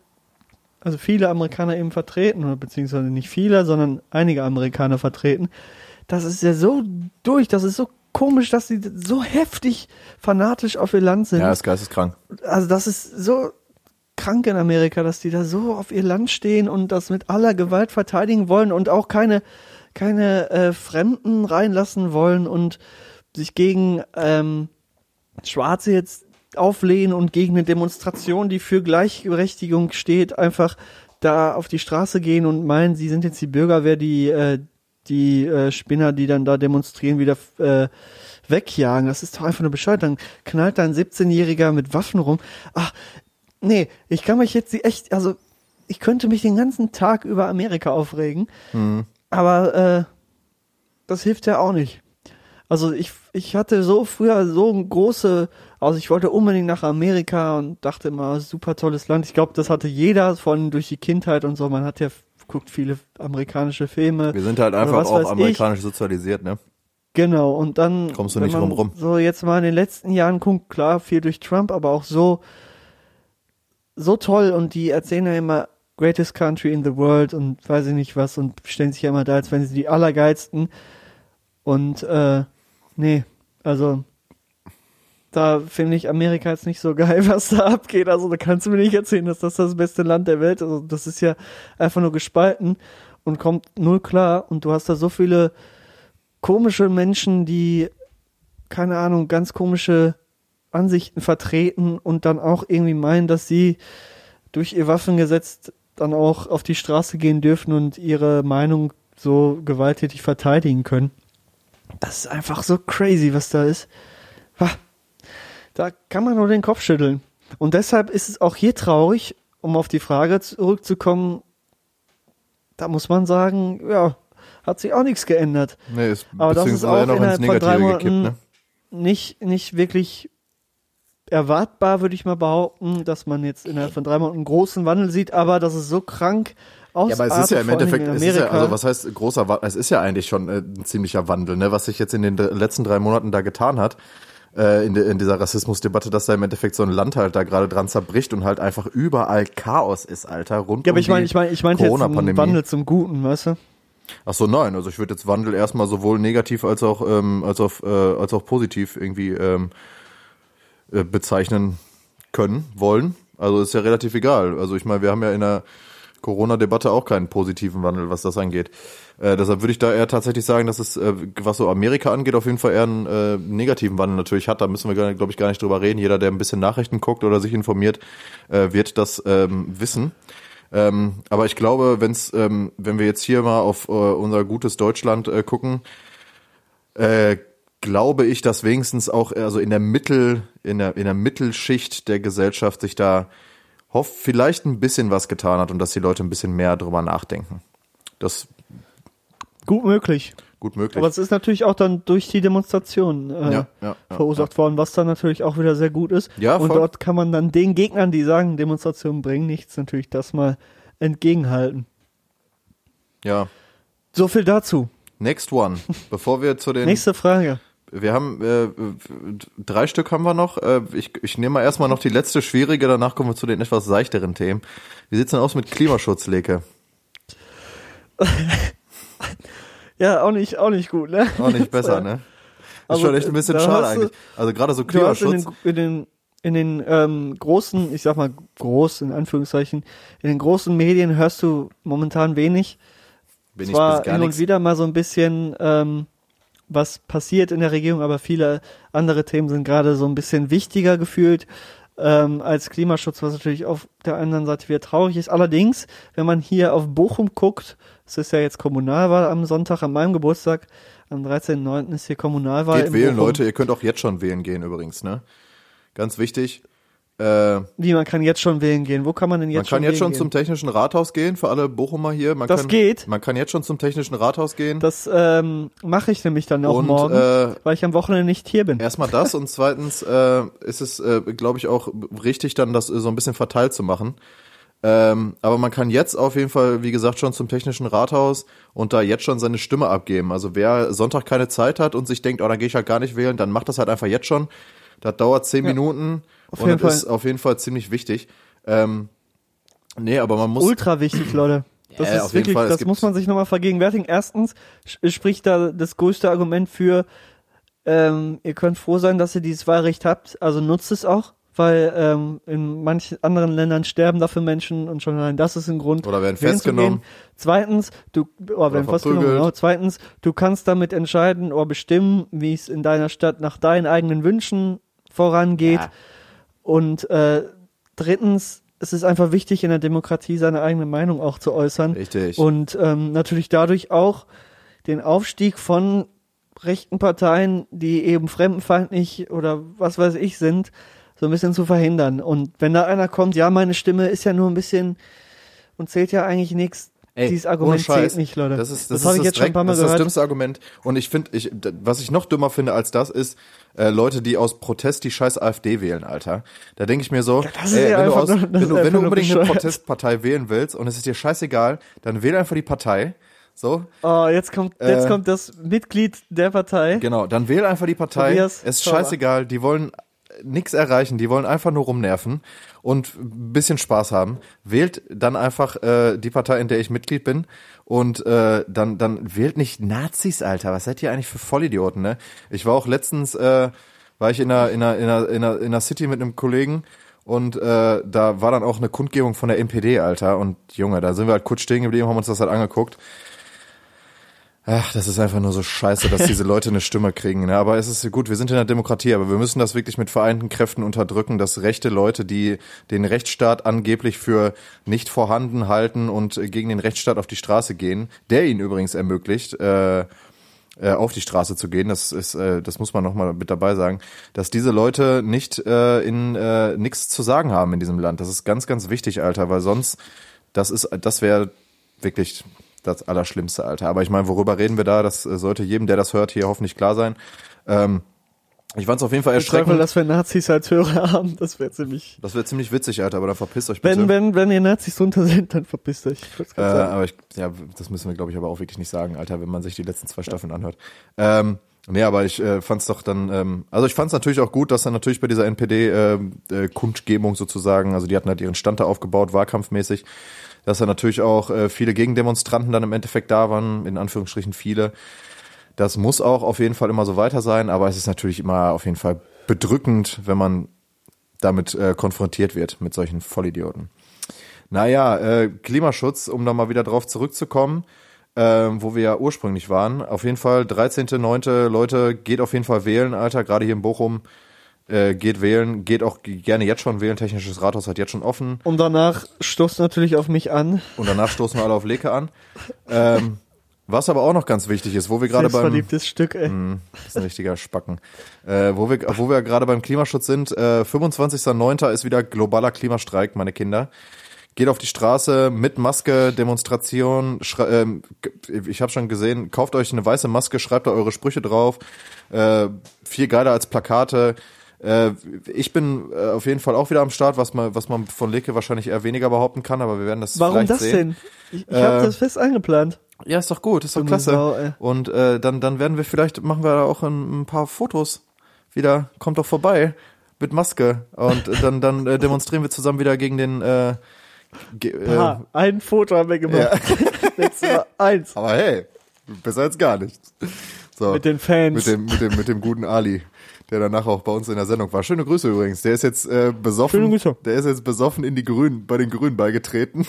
also viele Amerikaner eben vertreten, oder beziehungsweise nicht viele, sondern einige Amerikaner vertreten. Das ist ja so durch, das ist so komisch, dass sie so heftig fanatisch auf ihr Land sind. Ja, ist geisteskrank. also das ist so krank in Amerika, dass die da so auf ihr Land stehen und das mit aller Gewalt verteidigen wollen und auch keine keine äh, Fremden reinlassen wollen und sich gegen ähm, Schwarze jetzt auflehnen und gegen eine Demonstration, die für Gleichberechtigung steht, einfach da auf die Straße gehen und meinen, sie sind jetzt die Bürgerwehr, die äh, die äh, Spinner, die dann da demonstrieren, wieder äh, wegjagen. Das ist doch einfach nur Bescheid. Dann knallt da ein 17-Jähriger mit Waffen rum. Ach, nee, ich kann mich jetzt echt, also ich könnte mich den ganzen Tag über Amerika aufregen, aber äh, das hilft ja auch nicht. Also ich, ich hatte so früher so ein große, also ich wollte unbedingt nach Amerika und dachte immer, super tolles Land. Ich glaube, das hatte jeder von durch die Kindheit und so. Man hat ja guckt viele amerikanische Filme. Wir sind halt einfach was auch weiß ich. amerikanisch sozialisiert, ne? Genau, und dann Kommst du nicht drum rum. So jetzt mal in den letzten Jahren guckt, klar, viel durch Trump, aber auch so so toll und die erzählen ja immer greatest country in the world und weiß ich nicht was und stellen sich ja immer da, als wenn sie die allergeilsten und äh, nee, also da finde ich Amerika jetzt nicht so geil, was da abgeht. Also da kannst du mir nicht erzählen, dass das das beste Land der Welt ist. Also das ist ja einfach nur gespalten und kommt null klar. Und du hast da so viele komische Menschen, die, keine Ahnung, ganz komische Ansichten vertreten und dann auch irgendwie meinen, dass sie durch ihr Waffengesetz dann auch auf die Straße gehen dürfen und ihre Meinung so gewalttätig verteidigen können. Das ist einfach so crazy, was da ist. Wah. Da kann man nur den Kopf schütteln. Und deshalb ist es auch hier traurig, um auf die Frage zurückzukommen, da muss man sagen, ja, hat sich auch nichts geändert. Nee, ist Aber das ist auch noch ins innerhalb von drei Negative gekippt, Monaten ne? nicht, nicht wirklich erwartbar, würde ich mal behaupten, dass man jetzt innerhalb von drei Monaten einen großen Wandel sieht, aber dass es so krank Ja, aber es ist ja im Endeffekt, es ist ja, also was heißt großer Wandel? Es ist ja eigentlich schon äh, ein ziemlicher Wandel, ne? Was sich jetzt in den letzten drei Monaten da getan hat, äh, in, de, in dieser Rassismusdebatte, dass da im Endeffekt so ein Land halt da gerade dran zerbricht und halt einfach überall Chaos ist, Alter, rund ja, aber um ich meine, ich meine, ich meinte jetzt einen Corona-Pandemie. Wandel zum Guten, weißt du? Ach so, nein, also ich würde jetzt Wandel erstmal sowohl negativ als auch ähm, als auch äh, als auch positiv irgendwie ähm, äh, bezeichnen können wollen. Also ist ja relativ egal. Also ich meine, wir haben ja in der Corona-Debatte auch keinen positiven Wandel, was das angeht. Äh, deshalb würde ich da eher tatsächlich sagen, dass es, äh, was so Amerika angeht, auf jeden Fall eher einen äh, negativen Wandel natürlich hat. Da müssen wir, glaube ich, gar nicht drüber reden. Jeder, der ein bisschen Nachrichten guckt oder sich informiert, äh, wird das ähm, wissen. Ähm, aber ich glaube, wenn's, ähm, wenn wir jetzt hier mal auf äh, unser gutes Deutschland äh, gucken, äh, glaube ich, dass wenigstens auch also in der Mittel in der in der Mittelschicht der Gesellschaft sich da hofft vielleicht ein bisschen was getan hat und dass die Leute ein bisschen mehr drüber nachdenken. Das Gut möglich. gut möglich. Aber es ist natürlich auch dann durch die Demonstration äh, Ja, ja, ja, verursacht worden, was dann natürlich auch wieder sehr gut ist. Ja, Und voll. dort kann man dann den Gegnern, die sagen, Demonstrationen bringen nichts, natürlich das mal entgegenhalten. ja. So viel dazu. Next one. Bevor wir zu den Nächste Frage. Wir haben äh, drei Stück haben wir noch. Äh, ich, ich nehme mal erstmal noch die letzte schwierige, danach kommen wir zu den etwas seichteren Themen. Wie sieht's denn aus mit Klimaschutz, Leke? Ja, auch nicht, auch nicht gut, ne? Auch nicht besser, ne? Ist Also, schon echt ein bisschen schade eigentlich. Also gerade so hast in Klimaschutz. den, in den, in den ähm, großen, ich sag mal groß in Anführungszeichen, in den großen Medien hörst du momentan wenig. Bin ich Zwar bis gar hin und wieder mal so ein bisschen ähm, was passiert in der Regierung, aber viele andere Themen sind gerade so ein bisschen wichtiger gefühlt ähm, als Klimaschutz, was natürlich auf der anderen Seite wieder traurig ist. Allerdings, wenn man hier auf Bochum guckt, es ist ja jetzt Kommunalwahl am Sonntag, an meinem Geburtstag, am 13.09. ist hier Kommunalwahl. Geht wählen, Bochum. Leute. Ihr könnt auch jetzt schon wählen gehen übrigens, ne? Ganz wichtig. Äh, Wie, man kann jetzt schon wählen gehen. Wo kann man denn jetzt man schon kann jetzt wählen schon gehen? zum Technischen Rathaus gehen, für alle Bochumer hier. Man Das kann, geht. Man kann jetzt schon zum Technischen Rathaus gehen. Das ähm, mache ich nämlich dann auch und morgen, äh, weil ich am Wochenende nicht hier bin. Erstmal das und zweitens äh, ist es, äh, glaube ich, auch richtig, dann das äh, so ein bisschen verteilt zu machen. Ähm, aber man kann jetzt auf jeden Fall, wie gesagt, schon zum Technischen Rathaus und da jetzt schon seine Stimme abgeben. Also wer Sonntag keine Zeit hat und sich denkt, oh, dann gehe ich halt gar nicht wählen, dann macht das halt einfach jetzt schon. Das dauert zehn Minuten auf und jeden das ist Fall. auf jeden Fall ziemlich wichtig. Ähm, nee, aber man muss. Ultra wichtig, Leute. Das Ja, ist wirklich, Fall, das muss man sich nochmal vergegenwärtigen. Erstens spricht da das größte Argument für, ähm, ihr könnt froh sein, dass ihr dieses Wahlrecht habt, also nutzt es auch, weil ähm, in manchen anderen Ländern sterben dafür Menschen und schon allein das ist ein Grund. Oder werden festgenommen. Zweitens, du oder werden festgenommen, genau. Zweitens, du kannst damit entscheiden oder bestimmen, wie es in deiner Stadt nach deinen eigenen Wünschen vorangeht. Ja. Und äh, drittens, es ist einfach wichtig, in der Demokratie seine eigene Meinung auch zu äußern. Richtig. Und ähm, natürlich dadurch auch den Aufstieg von rechten Parteien, die eben fremdenfeindlich oder was weiß ich sind, so ein bisschen zu verhindern. Und wenn da einer kommt, ja, meine Stimme ist ja nur ein bisschen und zählt ja eigentlich nichts. Ey, Dieses Argument zählt nicht, Leute. Das ist Das das, habe ist ich jetzt schon ein paar Mal das ist das dümmste Argument. Und ich finde, ich, was ich noch dümmer finde als das ist, äh, Leute, die aus Protest die scheiß AfD wählen, Alter. Da denke ich mir so, das ey, ja wenn, du aus, nur- das wenn du, wenn du unbedingt eine. Protestpartei wählen willst und es ist dir scheißegal, dann wähl einfach die Partei. So, Oh, jetzt kommt, jetzt Äh, kommt das Mitglied der Partei. genau, dann wähl einfach die Partei. Tobias es ist scheißegal, die wollen nix erreichen, die wollen einfach nur rumnerven und ein bisschen Spaß haben. Wählt dann einfach äh, die Partei, in der ich Mitglied bin und äh, dann dann wählt nicht Nazis, Alter. Was seid ihr eigentlich für Vollidioten, ne? Ich war auch letztens äh, war ich in einer in einer in einer in einer, in einer City mit einem Kollegen und äh, da war dann auch eine Kundgebung von der NPD, Alter und Junge, da sind wir halt kurz stehen geblieben, haben uns das halt angeguckt. Ach, das ist einfach nur so scheiße, dass diese Leute eine Stimme kriegen. Ne? Aber es ist gut, wir sind in der Demokratie, aber wir müssen das wirklich mit vereinten Kräften unterdrücken, dass rechte Leute, die den Rechtsstaat angeblich für nicht vorhanden halten und gegen den Rechtsstaat auf die Straße gehen, der ihnen übrigens ermöglicht, äh, äh, auf die Straße zu gehen, das ist, äh, das muss man nochmal mit dabei sagen, dass diese Leute nicht äh, in äh, nichts zu sagen haben in diesem Land. Das ist ganz, ganz wichtig, Alter, weil sonst, das ist, das wäre wirklich das Allerschlimmste, Alter. Aber ich meine, worüber reden wir da? Das äh, sollte jedem, der das hört, hier hoffentlich klar sein. Ähm, ich fand es auf jeden Fall Ich zweifle, erschreckend. dass wir Nazis als Hörer haben. Das wäre ziemlich. Das wäre ziemlich witzig, Alter, aber dann verpisst euch bitte. Wenn, wenn, wenn ihr Nazis drunter sind, dann verpisst euch. Ich Äh, aber ich, ja, das müssen wir, glaube ich, aber auch wirklich nicht sagen, Alter, wenn man sich die letzten zwei Staffeln anhört. Ähm, Nee, aber ich äh, fand es doch dann, ähm, also ich fand es natürlich auch gut, dass dann natürlich bei dieser NPD-Kundgebung äh, sozusagen, also die hatten halt ihren Stand da aufgebaut, wahlkampfmäßig, dass da natürlich auch äh, viele Gegendemonstranten dann im Endeffekt da waren, in Anführungsstrichen viele. Das muss auch auf jeden Fall immer so weiter sein, aber es ist natürlich immer auf jeden Fall bedrückend, wenn man damit äh, konfrontiert wird, mit solchen Vollidioten. Naja, äh, Klimaschutz, um da mal wieder drauf zurückzukommen, äh, wo wir ja ursprünglich waren. Auf jeden Fall 13.9. Leute, geht auf jeden Fall wählen, Alter, gerade hier in Bochum. Äh, geht wählen, geht auch gerne jetzt schon wählen. Technisches Rathaus hat jetzt schon offen. Und danach stoßt natürlich auf mich an. Und danach stoßen wir alle auf Leke an. Ähm, was aber auch noch ganz wichtig ist, wo wir gerade beim Selbstverliebtes Stück, ey. Das ist ein richtiger Spacken. Äh, wo wir, wo wir gerade beim Klimaschutz sind, äh, 25.09. ist wieder globaler Klimastreik, meine Kinder. Geht auf die Straße mit Maske, Demonstration. Ähm, ich habe schon gesehen, kauft euch eine weiße Maske, schreibt da eure Sprüche drauf. Äh, viel geiler als Plakate. Äh, ich bin äh, auf jeden Fall auch wieder am Start, was man, was man von Leke wahrscheinlich eher weniger behaupten kann, aber wir werden das Warum vielleicht das sehen. denn? Ich, ich habe Äh, das fest eingeplant. Ja, ist doch gut, ist doch klasse. Sau, und äh, dann, dann werden wir vielleicht, machen wir da auch ein, ein paar Fotos wieder. Kommt doch vorbei mit Maske. Und äh, dann, dann äh, demonstrieren wir zusammen wieder gegen den äh, ge, äh, ein Foto haben wir gemacht. Letztes Mal eins. Aber hey, besser als gar nichts. So, Mit den Fans. mit dem, mit dem, mit dem guten Ali, der danach auch bei uns in der Sendung war. Schöne Grüße übrigens. Der ist jetzt äh, besoffen. Schöne Grüße. Der ist jetzt besoffen in die Grünen, bei den Grünen beigetreten.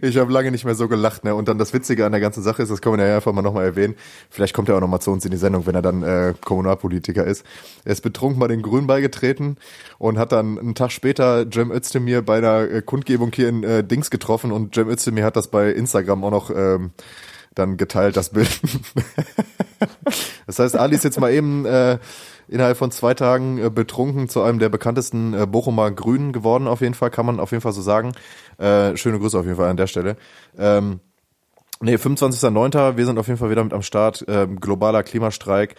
ich habe lange nicht mehr so gelacht, ne? Und dann das Witzige an der ganzen Sache ist, das kann man ja einfach mal nochmal erwähnen. Vielleicht kommt er auch nochmal zu uns in die Sendung, wenn er dann äh, Kommunalpolitiker ist. Er ist betrunken bei den Grünen beigetreten und hat dann einen Tag später Cem Özdemir bei einer äh, Kundgebung hier in äh, Dings getroffen und Cem Özdemir hat das bei Instagram auch noch ähm, dann geteilt, das Bild. das heißt, Ali ist jetzt mal eben äh, innerhalb von zwei Tagen äh, betrunken zu einem der bekanntesten äh, Bochumer Grünen geworden, auf jeden Fall, kann man auf jeden Fall so sagen. Äh, schöne Grüße auf jeden Fall an der Stelle. Ähm, nee, 25.09., wir sind auf jeden Fall wieder mit am Start. Ähm, globaler Klimastreik.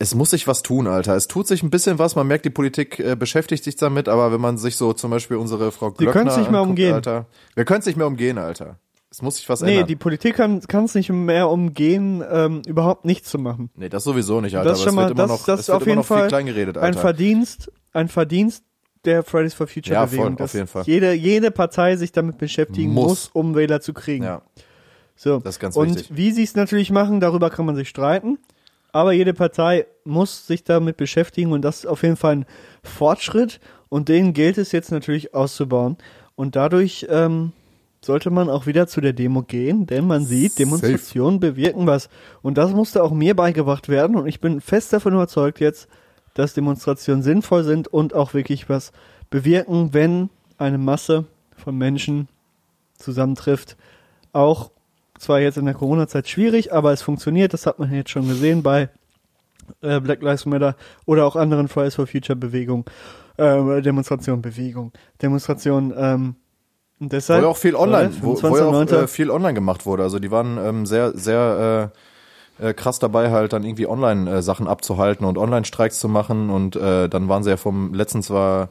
Es muss sich was tun, Alter. Es tut sich ein bisschen was. Man merkt, die Politik äh, beschäftigt sich damit, aber wenn man sich so zum Beispiel unsere Frau Glöckner können's nicht mehr umgehen. Alter. Wir können es nicht mehr umgehen, Alter. Es muss sich was Nee, ändern. die Politik kann es nicht mehr umgehen, ähm, überhaupt nichts zu machen. Nee, das sowieso nicht, Alter. das ist schon aber mal, es wird immer das, noch, das ist auf jeden Fall klein geredet, ein. Verdienst, ein Verdienst der Fridays for Future Ja, Bewegung. voll, auf jeden Fall. Jede, jede Partei sich damit beschäftigen Muss. muss, um Wähler zu kriegen. ja, So. Das ist ganz Und wichtig. wie sie es natürlich machen, darüber kann man sich streiten. Aber jede Partei muss sich damit beschäftigen und das ist auf jeden Fall ein Fortschritt und den gilt es jetzt natürlich auszubauen. Und dadurch ähm, sollte man auch wieder zu der Demo gehen, denn man sieht, Safe. Demonstrationen bewirken was. Und das musste auch mir beigebracht werden und ich bin fest davon überzeugt jetzt, dass Demonstrationen sinnvoll sind und auch wirklich was bewirken, wenn eine Masse von Menschen zusammentrifft. Auch zwar jetzt in der Corona-Zeit schwierig, aber es funktioniert. Das hat man jetzt schon gesehen bei äh, Black Lives Matter oder auch anderen Fridays for Future Bewegungen, äh, Demonstration, Bewegung, Demonstration. Ähm, und wo deshalb ja auch viel online, wo, wo ja auch 25.09.. äh, viel online gemacht wurde. Also die waren ähm, sehr, sehr äh, äh, krass dabei, halt dann irgendwie online äh, Sachen abzuhalten und Online-Streiks zu machen. Und äh, dann waren sie ja vom letztens war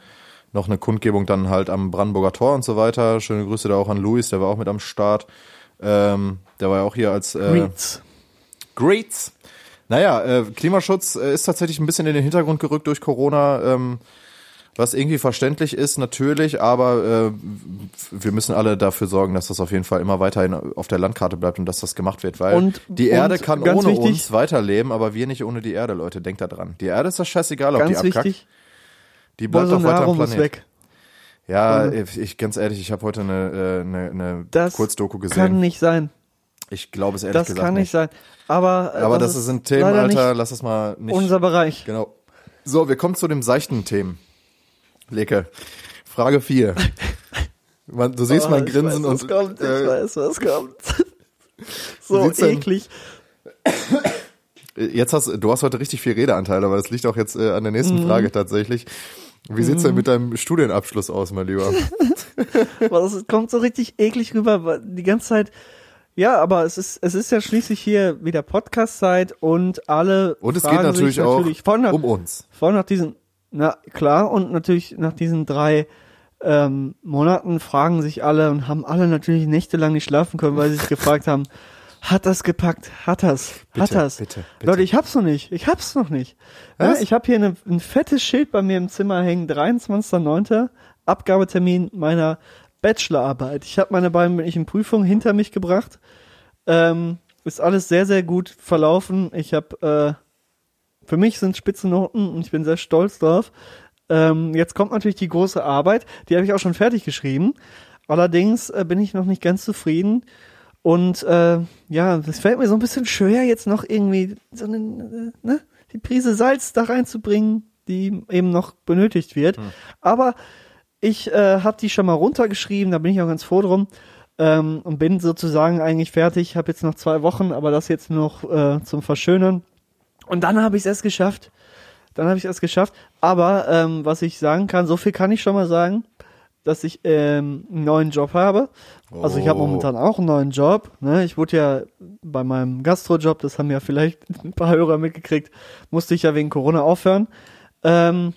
noch eine Kundgebung dann halt am Brandenburger Tor und so weiter. Schöne Grüße da auch an Luis, der war auch mit am Start. Ähm, der war ja auch hier als äh, Greets. Greats. Naja, äh, Klimaschutz äh, ist tatsächlich ein bisschen in den Hintergrund gerückt durch Corona, ähm, was irgendwie verständlich ist, natürlich, aber äh, wir müssen alle dafür sorgen, dass das auf jeden Fall immer weiterhin auf der Landkarte bleibt und dass das gemacht wird, weil Und- die Erde kann ohne wichtig- uns weiterleben, aber wir nicht ohne die Erde, Leute. Denkt da dran. Die Erde ist das scheißegal, ob die abkackt. wichtig, Die bleibt auch weiter am Planet. weg. Ja, ich ganz ehrlich, ich habe heute eine, äh, eine, eine Das Kurzdoku kann gesehen. nicht sein. Ich glaube es ehrlich Das gesagt kann nicht sein. Aber, äh, Aber das, sind Themen, leider Alter, nicht lass es mal nicht. unser Bereich. Genau. So, wir kommen zu dem seichten Themen. Leke. Frage 4. Man, du siehst Oh, mein ich Grinsen weiß, was und kommt, ich äh, weiß, was kommt. so denn- eklig. jetzt hast du hast heute richtig viel Redeanteil, aber das liegt auch jetzt äh, an der nächsten Mhm. Frage tatsächlich. Wie sieht's denn mit deinem Studienabschluss aus, mein Lieber? Das kommt so richtig eklig rüber, weil die ganze Zeit. Ja, aber es ist, es ist ja schließlich hier wieder Podcast-Zeit und alle Und es fragen geht natürlich sich auch natürlich vor nach, um uns. vor nach diesen, na klar, und natürlich nach diesen drei ähm, Monaten fragen sich alle und haben alle natürlich nächtelang nicht schlafen können, weil sie sich gefragt haben, hat das gepackt, hat das, hat Bitte, das. bitte, bitte. Leute, ich hab's noch nicht, ich hab's noch nicht. Ja, ich habe hier eine, ein fettes Schild bei mir im Zimmer hängen, 23.09. Abgabetermin meiner Bachelorarbeit. Ich habe meine beiden mündlichen Prüfungen hinter mich gebracht. Ähm, ist alles sehr, sehr gut verlaufen. Ich habe, äh, für mich sind Spitzennoten und ich bin sehr stolz drauf. Ähm, jetzt kommt natürlich die große Arbeit, die habe ich auch schon fertig geschrieben. Allerdings äh, bin ich noch nicht ganz zufrieden. Und äh, ja, es fällt mir so ein bisschen schwer, jetzt noch irgendwie so eine, äh, ne, die Prise Salz da reinzubringen, die eben noch benötigt wird. Aber ich äh, habe die schon mal runtergeschrieben, da bin ich auch ganz froh drum. Ähm, und bin sozusagen eigentlich fertig. Habe jetzt noch zwei Wochen, aber das jetzt noch äh, zum Verschönern. Und dann habe ich es erst geschafft. Dann habe ich es geschafft. Aber ähm, was ich sagen kann, so viel kann ich schon mal sagen, dass ich ähm, einen neuen Job habe. Also ich habe Oh. momentan auch einen neuen Job. Ne? Ich wurde ja bei meinem Gastrojob, das haben ja vielleicht ein paar Hörer mitgekriegt, musste ich ja wegen Corona aufhören, ähm,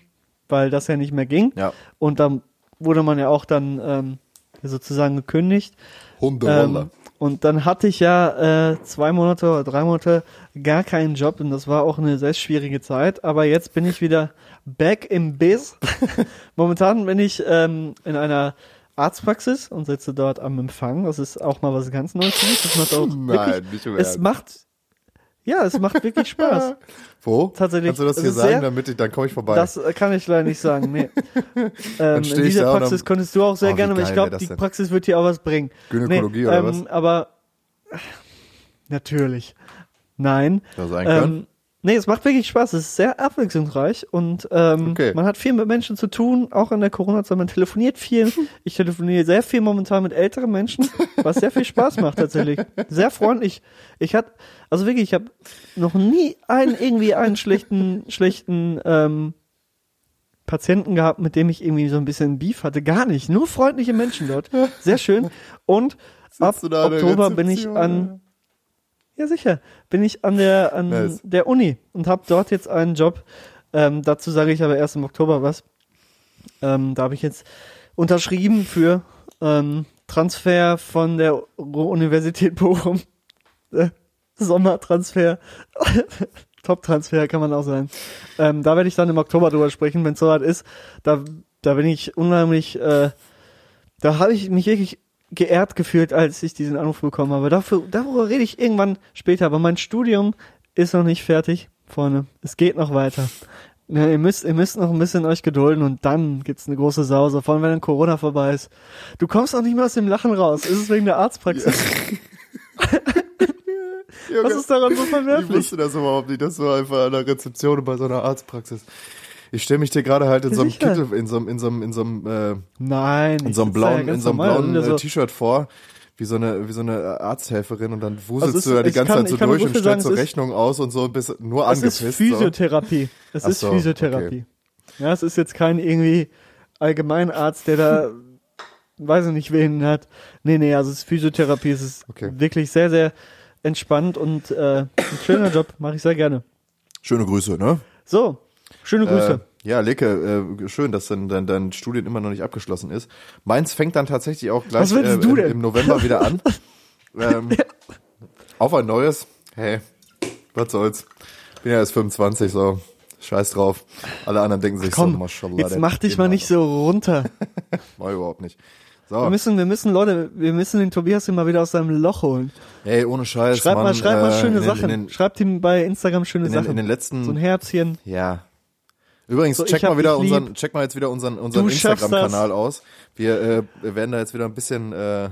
weil das ja nicht mehr ging. Ja. Und dann wurde man ja auch dann ähm, sozusagen gekündigt. Hunderolle. Ähm, und dann hatte ich ja äh, zwei Monate oder drei Monate gar keinen Job und das war auch eine sehr schwierige Zeit. Aber jetzt bin ich wieder back im Biz. Momentan bin ich ähm, in einer Arztpraxis und sitze dort am Empfang. Das ist auch mal was ganz Neues für mich. Das macht auch Nein, wirklich, nicht im es macht, ja, es macht wirklich Spaß. Wo? tatsächlich, Kannst du das hier sagen, sehr- damit ich, dann komme ich vorbei. Das äh, kann ich leider nicht sagen. Nee. ähm, in ich dieser Praxis könntest du auch sehr Oh, gerne, aber ich glaube, die denn? Praxis wird dir auch was bringen. Gynäkologie nee, oder ähm, was? Aber äh, natürlich. Nein. Das sein können. Nee, es macht wirklich Spaß. Es ist sehr abwechslungsreich und ähm, Okay. man hat viel mit Menschen zu tun, auch in der Corona-Zeit. Man telefoniert viel. Ich telefoniere sehr viel momentan mit älteren Menschen, was sehr viel Spaß macht tatsächlich. Sehr freundlich. Ich hatte, also wirklich, ich habe noch nie einen irgendwie einen schlechten, schlechten ähm, Patienten gehabt, mit dem ich irgendwie so ein bisschen Beef hatte. Gar nicht. Nur freundliche Menschen dort. Sehr schön. Und ab Oktober bin ich an, ja sicher, bin ich an der, an Nice. der Uni und habe dort jetzt einen Job. Ähm, dazu sage ich aber erst im Oktober was. Ähm, da habe ich jetzt unterschrieben für ähm, Transfer von der Ruhr-Universität Bochum. Äh, Sommertransfer. Top-Transfer kann man auch sagen. Ähm, da werde ich dann im Oktober drüber sprechen, wenn es soweit ist. Da, da bin ich unheimlich, äh, da habe ich mich wirklich geehrt gefühlt, als ich diesen Anruf bekommen habe. Dafür, darüber rede ich irgendwann später. Aber mein Studium ist noch nicht fertig, Freunde. Es geht noch weiter. Ja, ihr müsst, ihr müsst noch ein bisschen euch gedulden und dann gibt's eine große Sause, vor allem wenn dann Corona vorbei ist. Du kommst auch nicht mehr aus dem Lachen raus. Ist es wegen der Arztpraxis? Was ist daran so Ich verwerflich? wusste das überhaupt nicht. Das war einfach an der Rezeption bei so einer Arztpraxis. Ich stelle mich dir gerade halt in so einem. Kittel, in so einem, in so einem, in so einem, äh, Nein. in so einem ja blauen, in so einem blauen äh, so- T-Shirt vor, wie so eine, wie so eine Arzthelferin und dann wuselst Also du da ist- die ganze kann- Zeit so durch so und stellst so ist- Rechnungen aus und so bist nur Es angepisst. ist so. Physiotherapie. Es Ach ist so, Physiotherapie. Ja, es ist jetzt kein irgendwie Allgemeinarzt, der da weiß ich nicht wen hat. Nee, nee, also es ist Physiotherapie, es ist Okay. wirklich sehr, sehr entspannt und äh, ein schöner Job, mache ich sehr gerne. Schöne Grüße, ne? So, schöne Grüße. Äh, ja, Leke, äh, schön, dass dein, dein, dein Studien immer noch nicht abgeschlossen ist. Meins fängt dann tatsächlich auch gleich äh, im, im November wieder an. ähm, auf ein neues. Hey, was soll's. Bin ja erst 25, so. Scheiß drauf. Alle anderen denken sich Komm, so, Maschallah. jetzt mach dich mal nicht so runter. War überhaupt nicht. Wir So, müssen, wir müssen, Leute, wir müssen den Tobias immer wieder aus seinem Loch holen. ey, ohne Scheiß, Schreib Mann, mal, schreib mal äh, schöne in den, Sachen. Den, Schreibt ihm bei Instagram schöne in den, Sachen. in den letzten, so ein Herzchen. Ja. Übrigens, So, check mal wieder dich lieb. unseren, check mal jetzt wieder unseren, unseren Instagram-Kanal aus. Wir, äh, wir werden da jetzt wieder ein bisschen, äh, Ja,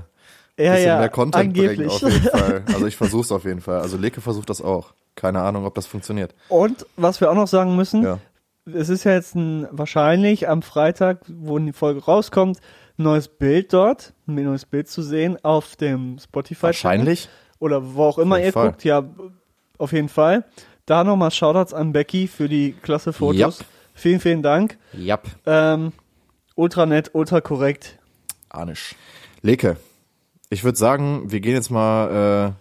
bisschen ja, mehr Content angeblich. bringen auf jeden Fall. Also ich versuch's auf jeden Fall. Also Leke versucht das auch. Keine Ahnung, ob das funktioniert. Und was wir auch noch sagen müssen, Ja. es ist ja jetzt ein, wahrscheinlich am Freitag, wo die Folge rauskommt, ein neues Bild dort, ein neues Bild zu sehen auf dem Spotify. Wahrscheinlich. Oder wo auch immer ihr Fall. guckt, ja, auf jeden Fall. Da nochmal Shoutouts an Becky für die klasse Fotos. Yep. Vielen, vielen Dank. Jap. Ähm, ultra nett, ultra korrekt. Anisch. Leke, ich würde sagen, wir gehen jetzt mal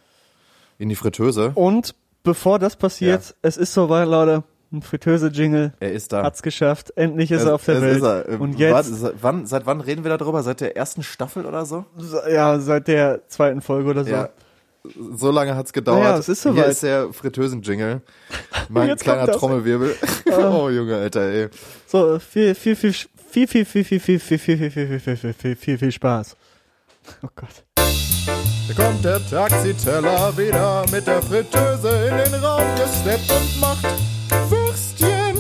äh, in die Fritteuse. Und bevor das passiert, es ist soweit, Leute, ein Fritteuse-Jingle Er ist da. hat's geschafft. Endlich ist Es- er auf der Welt. Ist er. Äh, Und jetzt, seit, wann, seit wann reden wir darüber? Seit der ersten Staffel oder so? ja, seit der zweiten Folge oder so. Ja. So lange hat's gedauert. Naja, es ist Hier soweit. ist der Fritteusen-Jingle. Mein kleiner. Trommelwirbel. oh, Junge, Alter, ey. So, viel, viel, viel, viel, viel, viel, viel, viel, viel, viel, viel, viel, viel, viel, viel, viel, viel, viel Spaß. Oh Gott. Da kommt der Taxiteller wieder mit der Fritteuse in den Raum gesteppt und macht Würstchen.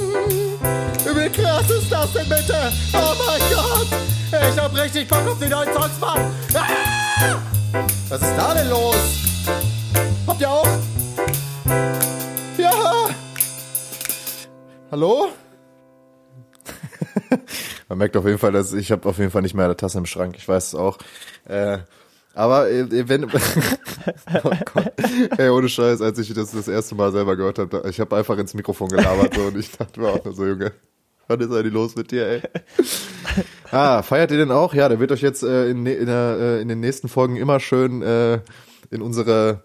Wie krass ist das denn bitte? Oh mein Gott! Ich hab richtig Bock auf die neuen Songs, Mann! Ah! Was ist da denn los? Habt ihr auch? Ja! Hallo? Man merkt auf jeden Fall, dass ich habe auf jeden Fall nicht mehr eine Tasse im Schrank. Ich weiß es auch. Äh, aber äh, wenn, oh Gott, ey, ohne Scheiß, als ich das das erste Mal selber gehört habe, ich habe einfach ins Mikrofon gelabert so, und ich dachte mir auch nur so, Junge, was ist eigentlich los mit dir, ey? Ah, feiert ihr den auch? Ja, der wird euch jetzt äh, in, ne- in, der, äh, in den nächsten Folgen immer schön äh, in unsere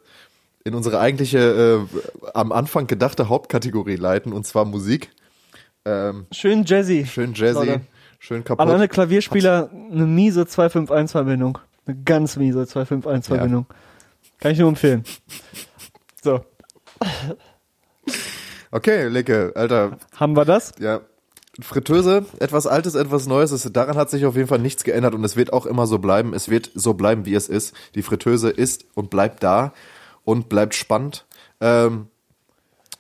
in unsere eigentliche äh, am Anfang gedachte Hauptkategorie leiten und zwar Musik. Ähm, Schön Jazzy. schön jazzy, Leute. schön kaputt. An alle Klavierspieler eine miese 251-Verbindung. Eine ganz miese 251-Verbindung. Kann ich nur empfehlen. So, Okay, Lecke, Alter, haben wir das? ja. Fritteuse, etwas Altes, etwas Neues. Es, daran hat sich auf jeden Fall nichts geändert und es wird auch immer so bleiben. Es wird so bleiben, wie es ist. Die Fritteuse ist und bleibt da und bleibt spannend. Ähm,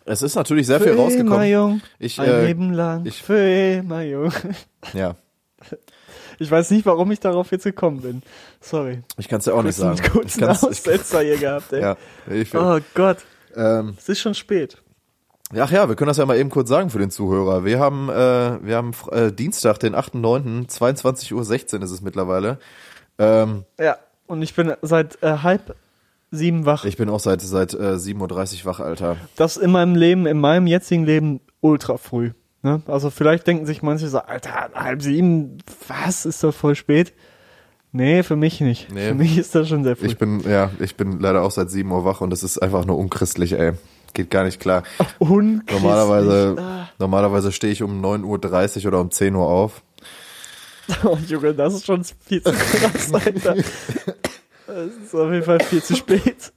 es ist natürlich sehr viel Für immer rausgekommen. jung, Ich, ein äh, Leben lang, ich- für immer jung. Ja, Ich weiß nicht, warum ich darauf jetzt gekommen bin. Sorry. ich kann es ja auch nicht Ich einen sagen. Ich kurzen ich, Aussetzer hier gehabt, ey. ja, ich, Oh Gott, ähm, es ist schon spät. Ach ja, wir können das ja mal eben kurz sagen für den Zuhörer. Wir haben, äh, wir haben äh, Dienstag, den 8.9., 22.16 Uhr ist es mittlerweile. Ähm, Ja, und ich bin seit äh, halb sieben wach. ich bin auch seit, seit äh, 7.30 Uhr wach, Alter. das in meinem Leben, in meinem jetzigen Leben ultra früh. Ne? Also vielleicht denken sich manche so, Alter, halb sieben, was, ist doch voll spät. Nee, für mich nicht. Nee. Für mich ist das schon sehr früh. Ich bin, ja, ich bin leider auch seit 7 Uhr wach und das ist einfach nur unchristlich, ey. Geht gar nicht klar. Unchristlich. Normalerweise, Ah. normalerweise stehe ich um 9.30 Uhr oder um 10 Uhr auf. Oh, Junge, das ist schon viel zu krass, Alter. Das ist auf jeden Fall viel zu spät.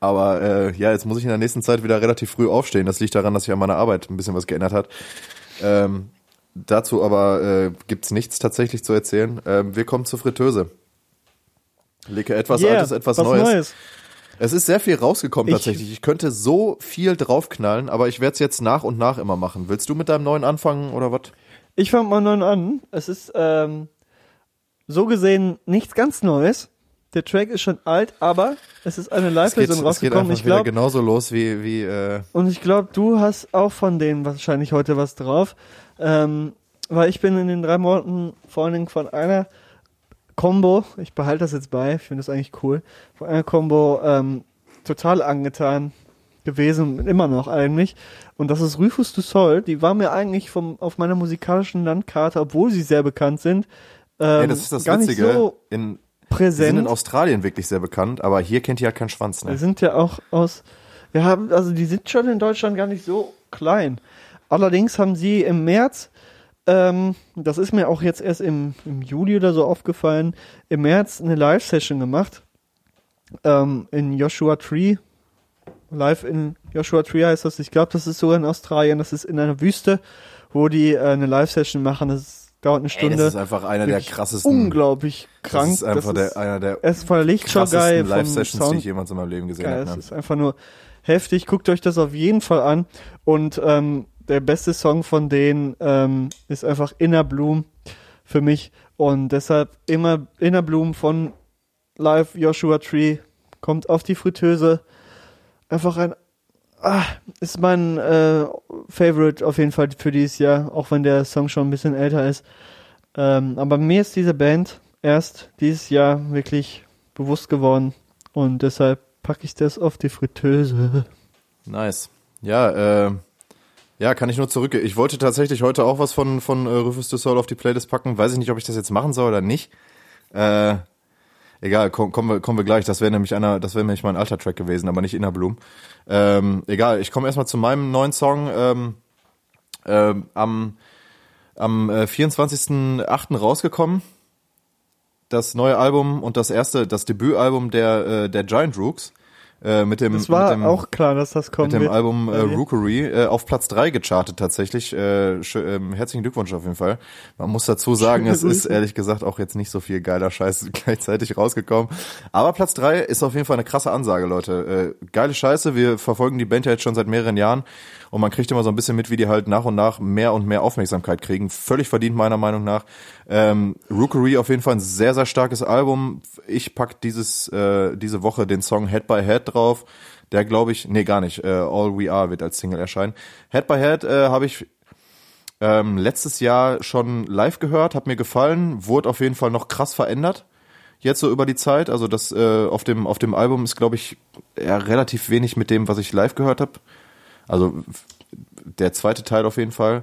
Aber äh, ja, jetzt muss ich in der nächsten Zeit wieder relativ früh aufstehen. Das liegt daran, dass sich an meiner Arbeit ein bisschen was geändert hat. Ähm, dazu aber äh, gibt's nichts tatsächlich zu erzählen. Ähm, wir kommen zur Fritteuse. Leke etwas Yeah, Altes, etwas was Neues. Es ist sehr viel rausgekommen Ich- tatsächlich. Ich könnte so viel draufknallen, aber ich werde es jetzt nach und nach immer machen. Willst du mit deinem neuen anfangen oder was? Ich fange mal neu an. Es ist ähm, so gesehen nichts ganz Neues. Der Track ist schon alt, aber es ist eine Live-Version es geht rausgekommen. Ich wieder glaube, genauso los wie, wie äh, und ich glaube, du hast auch von denen wahrscheinlich heute was drauf. Ähm, weil ich bin in den drei Monaten vor allen Dingen von einer Combo, ich behalte das jetzt bei, ich finde das eigentlich cool, von einer Combo ähm, total angetan gewesen, immer noch eigentlich. Und das ist Rufus du Sol. Die war mir eigentlich vom, auf meiner musikalischen Landkarte, obwohl sie sehr bekannt sind, ähm, Ey, das ist das Witzige. so in, die sind präsent. in Australien wirklich sehr bekannt, aber hier kennt die halt keinen Schwanz. Wir Ne? sind ja auch aus, wir haben, also die sind schon in Deutschland gar nicht so klein. Allerdings haben sie im März, ähm, das ist mir auch jetzt erst im, im Juli oder so aufgefallen, im März eine Live-Session gemacht. Ähm, in Joshua Tree. Live in Joshua Tree heißt das. Ich glaube, das ist sogar in Australien. Das ist in einer Wüste, wo die äh, eine Live-Session machen. Das dauert eine Ey, Stunde. das ist einfach einer der krassesten. unglaublich krank. Das ist einfach das ist, der, einer der geil krassesten Live-Sessions, die ich jemals in meinem Leben gesehen habe. es Ne? ist einfach nur heftig. Guckt euch das auf jeden Fall an. Und ähm, der beste Song von denen ähm, ist einfach Inner Bloom für mich. Und deshalb immer Inner Bloom von Live Joshua Tree kommt auf die Fritteuse. Einfach ein ah, ist mein äh, Favorite auf jeden Fall für dieses Jahr, auch wenn der Song schon ein bisschen älter ist. Ähm, aber mir ist diese Band erst dieses Jahr wirklich bewusst geworden und deshalb packe ich das auf die Fritteuse. Nice. Ja, äh, ja, kann ich nur zurück. Ich wollte tatsächlich heute auch was von, von äh, Rufus du Sol auf die Playlist packen. Weiß ich nicht, ob ich das jetzt machen soll oder nicht. Äh, egal, komm, kommen, wir, kommen wir gleich. Das wäre nämlich einer, das wäre nämlich mein alter Track gewesen, aber nicht Inner Bloom. Ähm, egal, ich komme erstmal zu meinem neuen Song. Ähm, ähm, am am äh, 24.08. rausgekommen. das neue Album und das erste, das Debütalbum der, äh, der Giant Rooks. Äh, mit dem, Das war mit dem, auch klar, dass das kommen mit dem wird. Album äh. Rookery äh, auf Platz drei gechartet tatsächlich. Äh, ähm, herzlichen Glückwunsch auf jeden Fall. Man muss dazu sagen, es ist ehrlich gesagt auch jetzt nicht so viel geiler Scheiß gleichzeitig rausgekommen. Aber Platz drei ist auf jeden Fall eine krasse Ansage, Leute. Äh, geile Scheiße. Wir verfolgen die Band ja jetzt schon seit mehreren Jahren und man kriegt immer so ein bisschen mit, wie die halt nach und nach mehr und mehr Aufmerksamkeit kriegen. Völlig verdient meiner Meinung nach. Ähm, Rookery auf jeden Fall ein sehr, sehr starkes Album. Ich pack dieses, äh, diese Woche den Song Head by Head drauf. Der glaube ich, nee, gar nicht. Äh, All We Are wird als Single erscheinen. Head by Head äh, habe ich ähm, letztes Jahr schon live gehört, hat mir gefallen, wurde auf jeden Fall noch krass verändert. Jetzt so über die Zeit, also das äh, auf dem auf dem Album ist glaube ich eher relativ wenig mit dem, was ich live gehört habe. Also der zweite Teil auf jeden Fall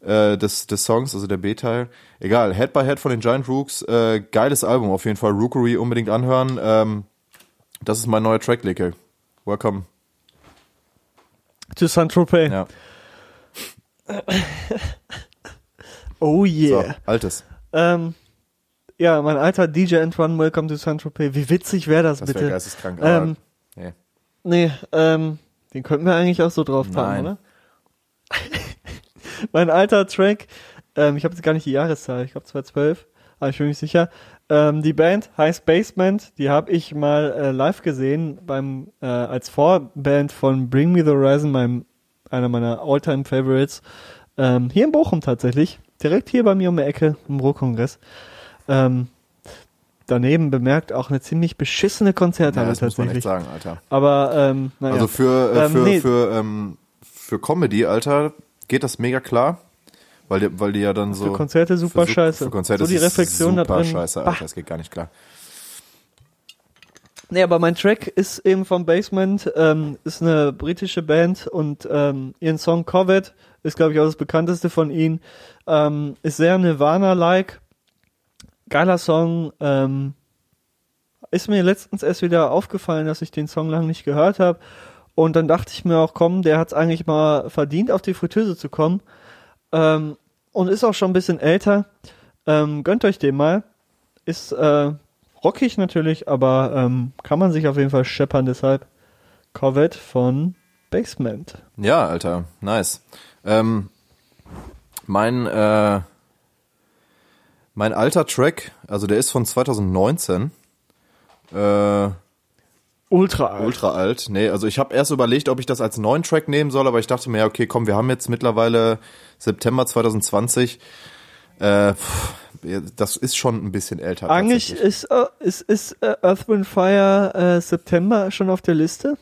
äh, des des Songs, also der B-Teil. Egal, Head by Head von den Giant Rooks, äh, geiles Album auf jeden Fall. Rookery unbedingt anhören. Ähm, das ist mein neuer Track, Leke. Welcome. To Saint-Tropez. Ja. Oh So, yeah. altes. Ähm, ja, mein alter DJ Antoine, Welcome to Saint-Tropez. Wie witzig wäre das, Das wäre bitte? geisteskrank. Aber, Ähm, nee. Nee, ähm, den könnten wir eigentlich auch so drauf packen, Nein. oder? mein alter Track, ähm, ich habe jetzt gar nicht die Jahreszahl, ich glaube 2012, aber ich bin mir nicht sicher. Ähm, die Band heißt Basement, die habe ich mal äh, live gesehen beim äh, als Vorband von Bring Me the Horizon, meinem einer meiner Alltime Favorites, ähm, hier in Bochum tatsächlich, direkt hier bei mir um die Ecke im Ruhrkongress. Ähm, daneben bemerkt auch eine ziemlich beschissene Konzerthalle Ja, das muss man echt tatsächlich. sagen, Alter. Aber ähm, naja. Also für, äh, Ähm, für, nee. für, ähm, für Comedy, Alter, geht das mega klar. Weil die, weil die ja dann so. für Konzerte super für, scheiße. Für Konzerte so die Reflexion da super drin. scheiße, Bah. Alter. Das geht gar nicht klar. Nee, aber mein Track ist eben vom Basement, ähm, ist eine britische Band und ähm, ihren Song Covet ist, glaube ich, auch das bekannteste von ihnen. Ähm, ist sehr Nirvana-like. Geiler Song. Ähm, ist mir letztens erst wieder aufgefallen, dass ich den Song lang nicht gehört habe. Und dann dachte ich mir auch, komm, der hat es eigentlich mal verdient, auf die Fritteuse zu kommen. Ähm, und ist auch schon ein bisschen älter. Ähm, gönnt euch den mal. Ist äh, rockig natürlich, aber ähm, kann man sich auf jeden Fall scheppern. Deshalb Corvette von Basement. Ja, Alter, nice. Ähm, mein, äh, mein alter Track, also der ist von 2019. Äh, Ultra alt. ultra alt. Nee, also ich habe erst überlegt, ob ich das als neuen Track nehmen soll, aber ich dachte mir, ja, okay, komm, wir haben jetzt mittlerweile September 2020. Äh, pff, das ist schon ein bisschen älter. Eigentlich tatsächlich. ist, äh, ist, ist äh, Earth, Wind, Fire äh, September schon auf der Liste.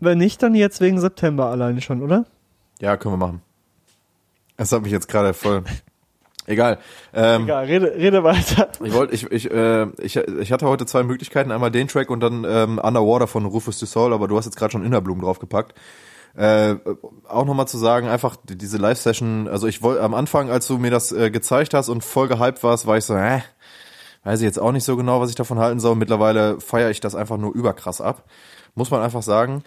Wenn nicht, dann jetzt wegen September alleine schon, oder? Ja, können wir machen. Das hat mich jetzt gerade voll. Egal. Ähm, Egal, rede, rede weiter. Ich wollte, ich, ich, äh, ich, ich hatte heute zwei Möglichkeiten, einmal den Track und dann ähm, Underwater von Rufus du Soul, aber du hast jetzt gerade schon Innerblumen draufgepackt. Äh, auch nochmal zu sagen, einfach die- diese Live-Session, also ich wollte am Anfang, als du mir das äh, gezeigt hast und voll gehypt warst, war ich so, äh, weiß ich jetzt auch nicht so genau, was ich davon halten soll. Mittlerweile feiere ich das einfach nur überkrass ab. Muss man einfach sagen.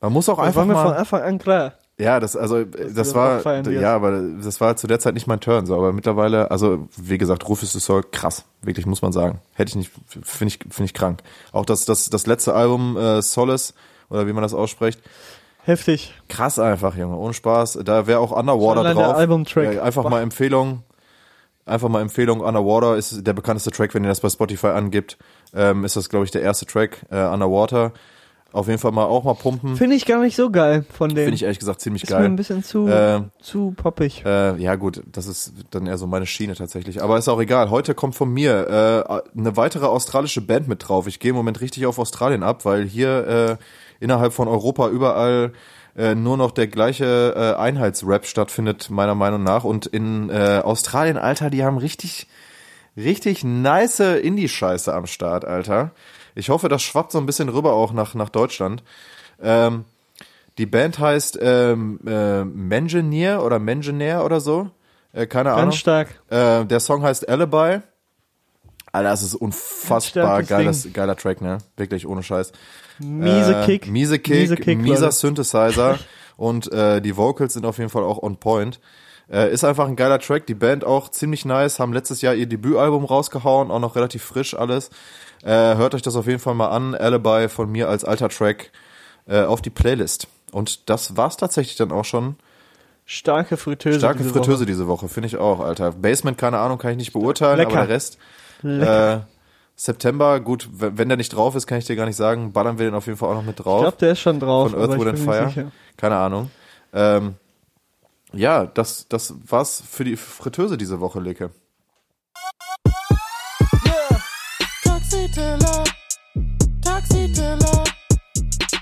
Man muss auch Das einfach war mir von mal, Anfang an klar. Ja, das, also, du das war, ja, aber das war zu der Zeit nicht mein Turn, so, aber mittlerweile, also, wie gesagt, Rufus du Soul, krass, wirklich, muss man sagen. Hätte ich nicht, finde ich, finde ich krank. Auch das, das, das letzte Album, äh, Solace, oder wie man das ausspricht, Heftig. krass einfach, Junge, ohne Spaß. Da wäre auch Underwater allein der drauf. Albumtrack. Ja, einfach mal Empfehlung, einfach mal Empfehlung, Underwater ist der bekannteste Track, wenn ihr das bei Spotify angibt, ähm, ist das, glaube ich, der erste Track, äh, Underwater. Auf jeden Fall mal auch mal pumpen. Finde ich gar nicht so geil von dem. Finde ich ehrlich gesagt ziemlich ist mir geil. ein bisschen zu, Äh, zu poppig. Äh, ja gut, das ist dann eher so meine Schiene tatsächlich. Aber ist auch egal. Heute kommt von mir äh, eine weitere australische Band mit drauf. Ich gehe im Moment richtig auf Australien ab, weil hier äh, innerhalb von Europa überall äh, nur noch der gleiche äh, Einheitsrap stattfindet, meiner Meinung nach. Und in äh, Australien, Alter, die haben richtig, richtig nice Indie-Scheiße am Start, Alter. Ich hoffe, das schwappt so ein bisschen rüber auch nach, nach Deutschland. Ähm, die Band heißt ähm, äh, Mengineer oder Mengineer oder so. Äh, keine Ahnung. Ganz stark. Äh, der Song heißt Alibi. Alter, das ist unfassbar geiles, Ding. geiler Track, ne? Wirklich ohne Scheiß. Miese Äh, Kick. Miese Kick, Miese Kick, mieser Leute. Synthesizer und äh, die Vocals sind auf jeden Fall auch on point. Äh, ist einfach ein geiler Track, die Band auch ziemlich nice, haben letztes Jahr ihr Debütalbum rausgehauen, auch noch relativ frisch alles. Äh, hört euch das auf jeden Fall mal an, Alibi von mir als alter Track äh, auf die Playlist. Und das war's tatsächlich dann auch schon. Starke Fritteuse. Starke diese Fritteuse Woche. diese Woche, finde ich auch, Alter. Basement, keine Ahnung, kann ich nicht beurteilen, Lecker. aber der Rest. Lecker. Äh, September, gut, wenn der nicht drauf ist, kann ich dir gar nicht sagen, ballern wir den auf jeden Fall auch noch mit Ich drauf. glaube, der ist schon drauf. von Earth, aber ich Wind and Fire. sicher. Keine Ahnung. Ähm, ja, das, das war's für die Fritteuse diese Woche, Leke. Taxiteller, Taxiteller,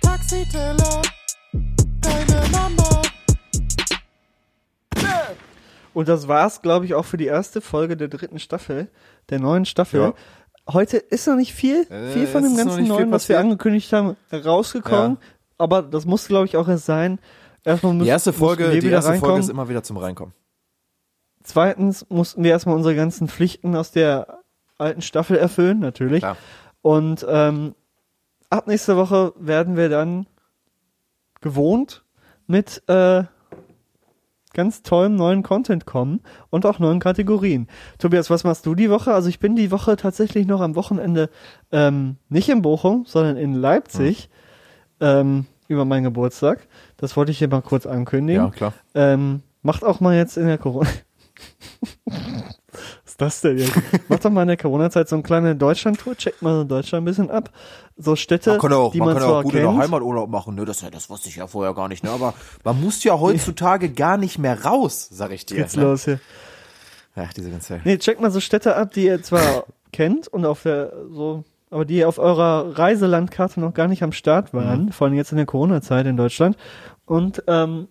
Taxiteller, deine Mama. Und das war's, glaube ich, auch für die erste Folge der dritten Staffel, der neuen Staffel. Ja. Heute ist noch nicht viel, Äh, viel von dem ganzen Neuen, was wir angekündigt haben, rausgekommen. Aber das muss, glaube ich, auch erst sein. Erstmal müssen, Die erste Folge, die wieder erste Folge ist immer wieder zum Reinkommen. Zweitens mussten wir erstmal unsere ganzen Pflichten aus der alten Staffel erfüllen, natürlich. Klar. Und ähm, ab nächster Woche werden wir dann gewohnt mit äh, ganz tollem neuen Content kommen und auch neuen Kategorien. Tobias, was machst du die Woche? Also ich bin die Woche tatsächlich noch am Wochenende ähm, nicht in Bochum, sondern in Leipzig ähm, über meinen Geburtstag. Das wollte ich hier mal kurz ankündigen. Ja, klar. Ähm, macht auch mal jetzt in der Corona. Was ist das denn jetzt? Macht doch mal in der Corona-Zeit so eine kleine Deutschland-Tour, checkt mal so Deutschland ein bisschen ab. So Städte, die man zwar kennt. Heimaturlaub machen, ne? Das, das wusste ich ja vorher gar nicht, ne? Aber man muss ja heutzutage gar nicht mehr raus, sag ich dir. Geht's ne? los hier. Ach, diese ganze. Nee, checkt mal so Städte ab, die ihr zwar kennt und auf der so, aber die auf eurer Reiselandkarte noch gar nicht am Start waren, Mhm. vor allem jetzt in der Corona-Zeit in Deutschland. Und ähm,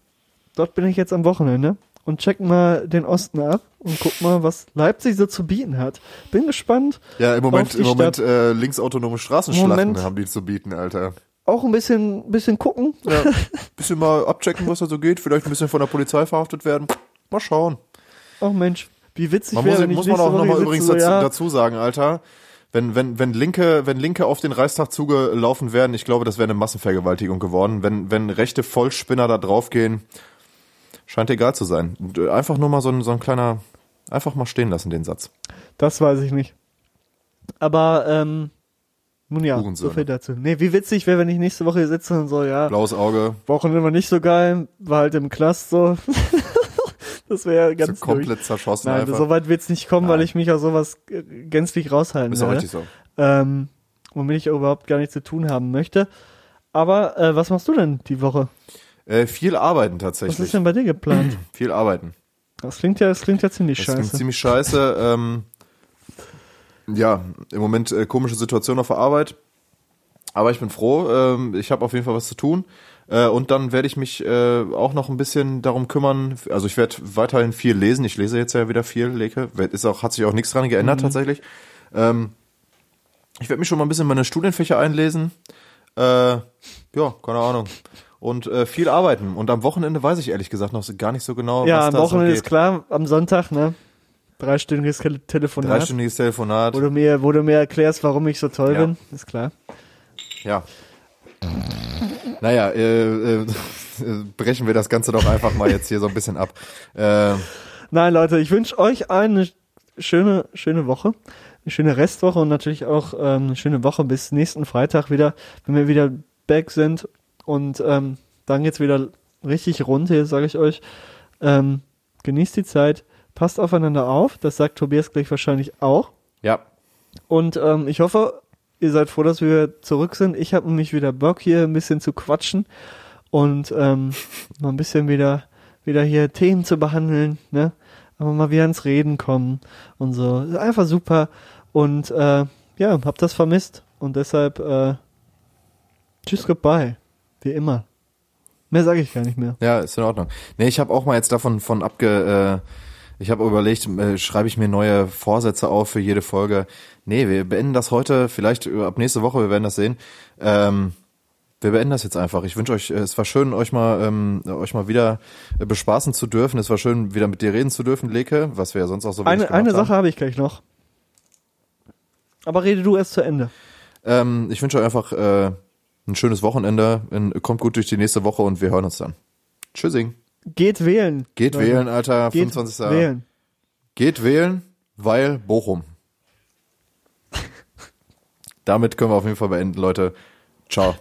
dort bin ich jetzt am Wochenende und check mal den Osten ab und guck mal, was Leipzig so zu bieten hat. Bin gespannt. Ja, im Moment, im Moment Stadt. äh, linksautonome Straßenschlachten Moment. haben die zu bieten, Alter. Auch ein bisschen, bisschen gucken. Ja. bisschen mal abchecken, was da so geht. Vielleicht ein bisschen von der Polizei verhaftet werden. Mal schauen. Oh Mensch, wie witzig Man wäre, muss, wenn ich muss man auch nochmal übrigens dazu, ja, dazu sagen, Alter. Wenn, wenn, wenn Linke, wenn Linke auf den Reichstag zugelaufen wären, ich glaube, das wäre eine Massenvergewaltigung geworden. Wenn, wenn rechte Vollspinner da draufgehen, scheint egal zu sein. Äh, Einfach nur mal so ein, so ein kleiner, einfach mal stehen lassen, den Satz. Das weiß ich nicht. Aber, ähm, nun ja, so viel dazu. Nee, wie witzig wäre, wenn ich nächste Woche hier sitze und so, ja, Blaues Auge, Wochenende war nicht so geil, war halt im Knast so. das wäre so ganz durch. komplett zerschossen Nein, einfach. so weit wird's nicht kommen, weil Nein. ich mich aus sowas gänzlich raushalten Ist auch werde. richtig so. Ähm, womit ich überhaupt gar nichts zu tun haben möchte. Aber äh, was machst du denn die Woche? Äh, viel arbeiten Was ist tatsächlich. denn bei dir geplant? Viel arbeiten. Das klingt ja, das klingt ja ziemlich Das klingt scheiße. ziemlich scheiße. Ähm, ja, im Moment äh, komische Situation auf der Arbeit. Aber ich bin froh. Ähm, ich habe auf jeden Fall was zu tun. Äh, und dann werde ich mich äh, auch noch ein bisschen darum kümmern. Also ich werde weiterhin viel lesen. Ich lese jetzt ja wieder viel, Leke. Ist auch, hat sich auch nichts dran geändert Mhm. tatsächlich. Ähm, ich werde mich schon mal ein bisschen in meine Studienfächer einlesen. Äh, ja, keine Ahnung. Und äh, viel arbeiten. Und am Wochenende weiß ich ehrlich gesagt noch so- gar nicht so genau, ja, was am da Wochenende so ist geht. klar, am Sonntag, ne? Dreistündiges Tele- Telefonat. Dreistündiges Telefonat. Wo du mir, wo du mir erklärst, warum ich so toll Ja. bin, ist klar. Ja. Naja, äh, äh, brechen wir das Ganze doch einfach mal jetzt hier so ein bisschen ab. Äh, Nein, Leute, ich wünsche euch eine schöne, schöne Woche, eine schöne Restwoche und natürlich auch ähm, eine schöne Woche bis nächsten Freitag wieder, wenn wir wieder back sind und ähm, dann geht's wieder richtig rund hier, sage ich euch. Ähm, genießt die Zeit, passt aufeinander auf, das sagt Tobias gleich wahrscheinlich auch. ja, Und ähm, ich hoffe, ihr seid froh, dass wir zurück sind. Ich habe nämlich wieder Bock, hier ein bisschen zu quatschen und ähm, mal ein bisschen wieder, wieder hier Themen zu behandeln, ne? Aber mal wieder ins Reden kommen und so. Ist Einfach super. Und äh, ja, hab das vermisst. Und deshalb äh, tschüss, goodbye. Wie immer. Mehr sage ich gar nicht mehr. ja, ist in Ordnung. Nee, ich habe auch mal jetzt davon von abge... Äh, ich habe überlegt, äh, schreibe ich mir neue Vorsätze auf für jede Folge. Nee, wir beenden das heute, vielleicht äh, ab nächste Woche, wir werden das sehen. Ähm, wir beenden das jetzt einfach. Ich wünsche euch, äh, es war schön, euch mal, ähm, euch mal wieder äh, bespaßen zu dürfen. Es war schön, wieder mit dir reden zu dürfen, Leke, was wir ja sonst auch so wenig Eine, eine haben. Sache habe ich gleich noch. Aber rede du erst zu Ende. Ähm, ich wünsche euch einfach äh, ein schönes Wochenende. Kommt gut durch die nächste Woche und wir hören uns dann. Tschüssing. Geht wählen. Geht Leute. wählen, Alter. Geht 25. wählen. Geht wählen, weil Bochum. Damit können wir auf jeden Fall beenden, Leute. Ciao.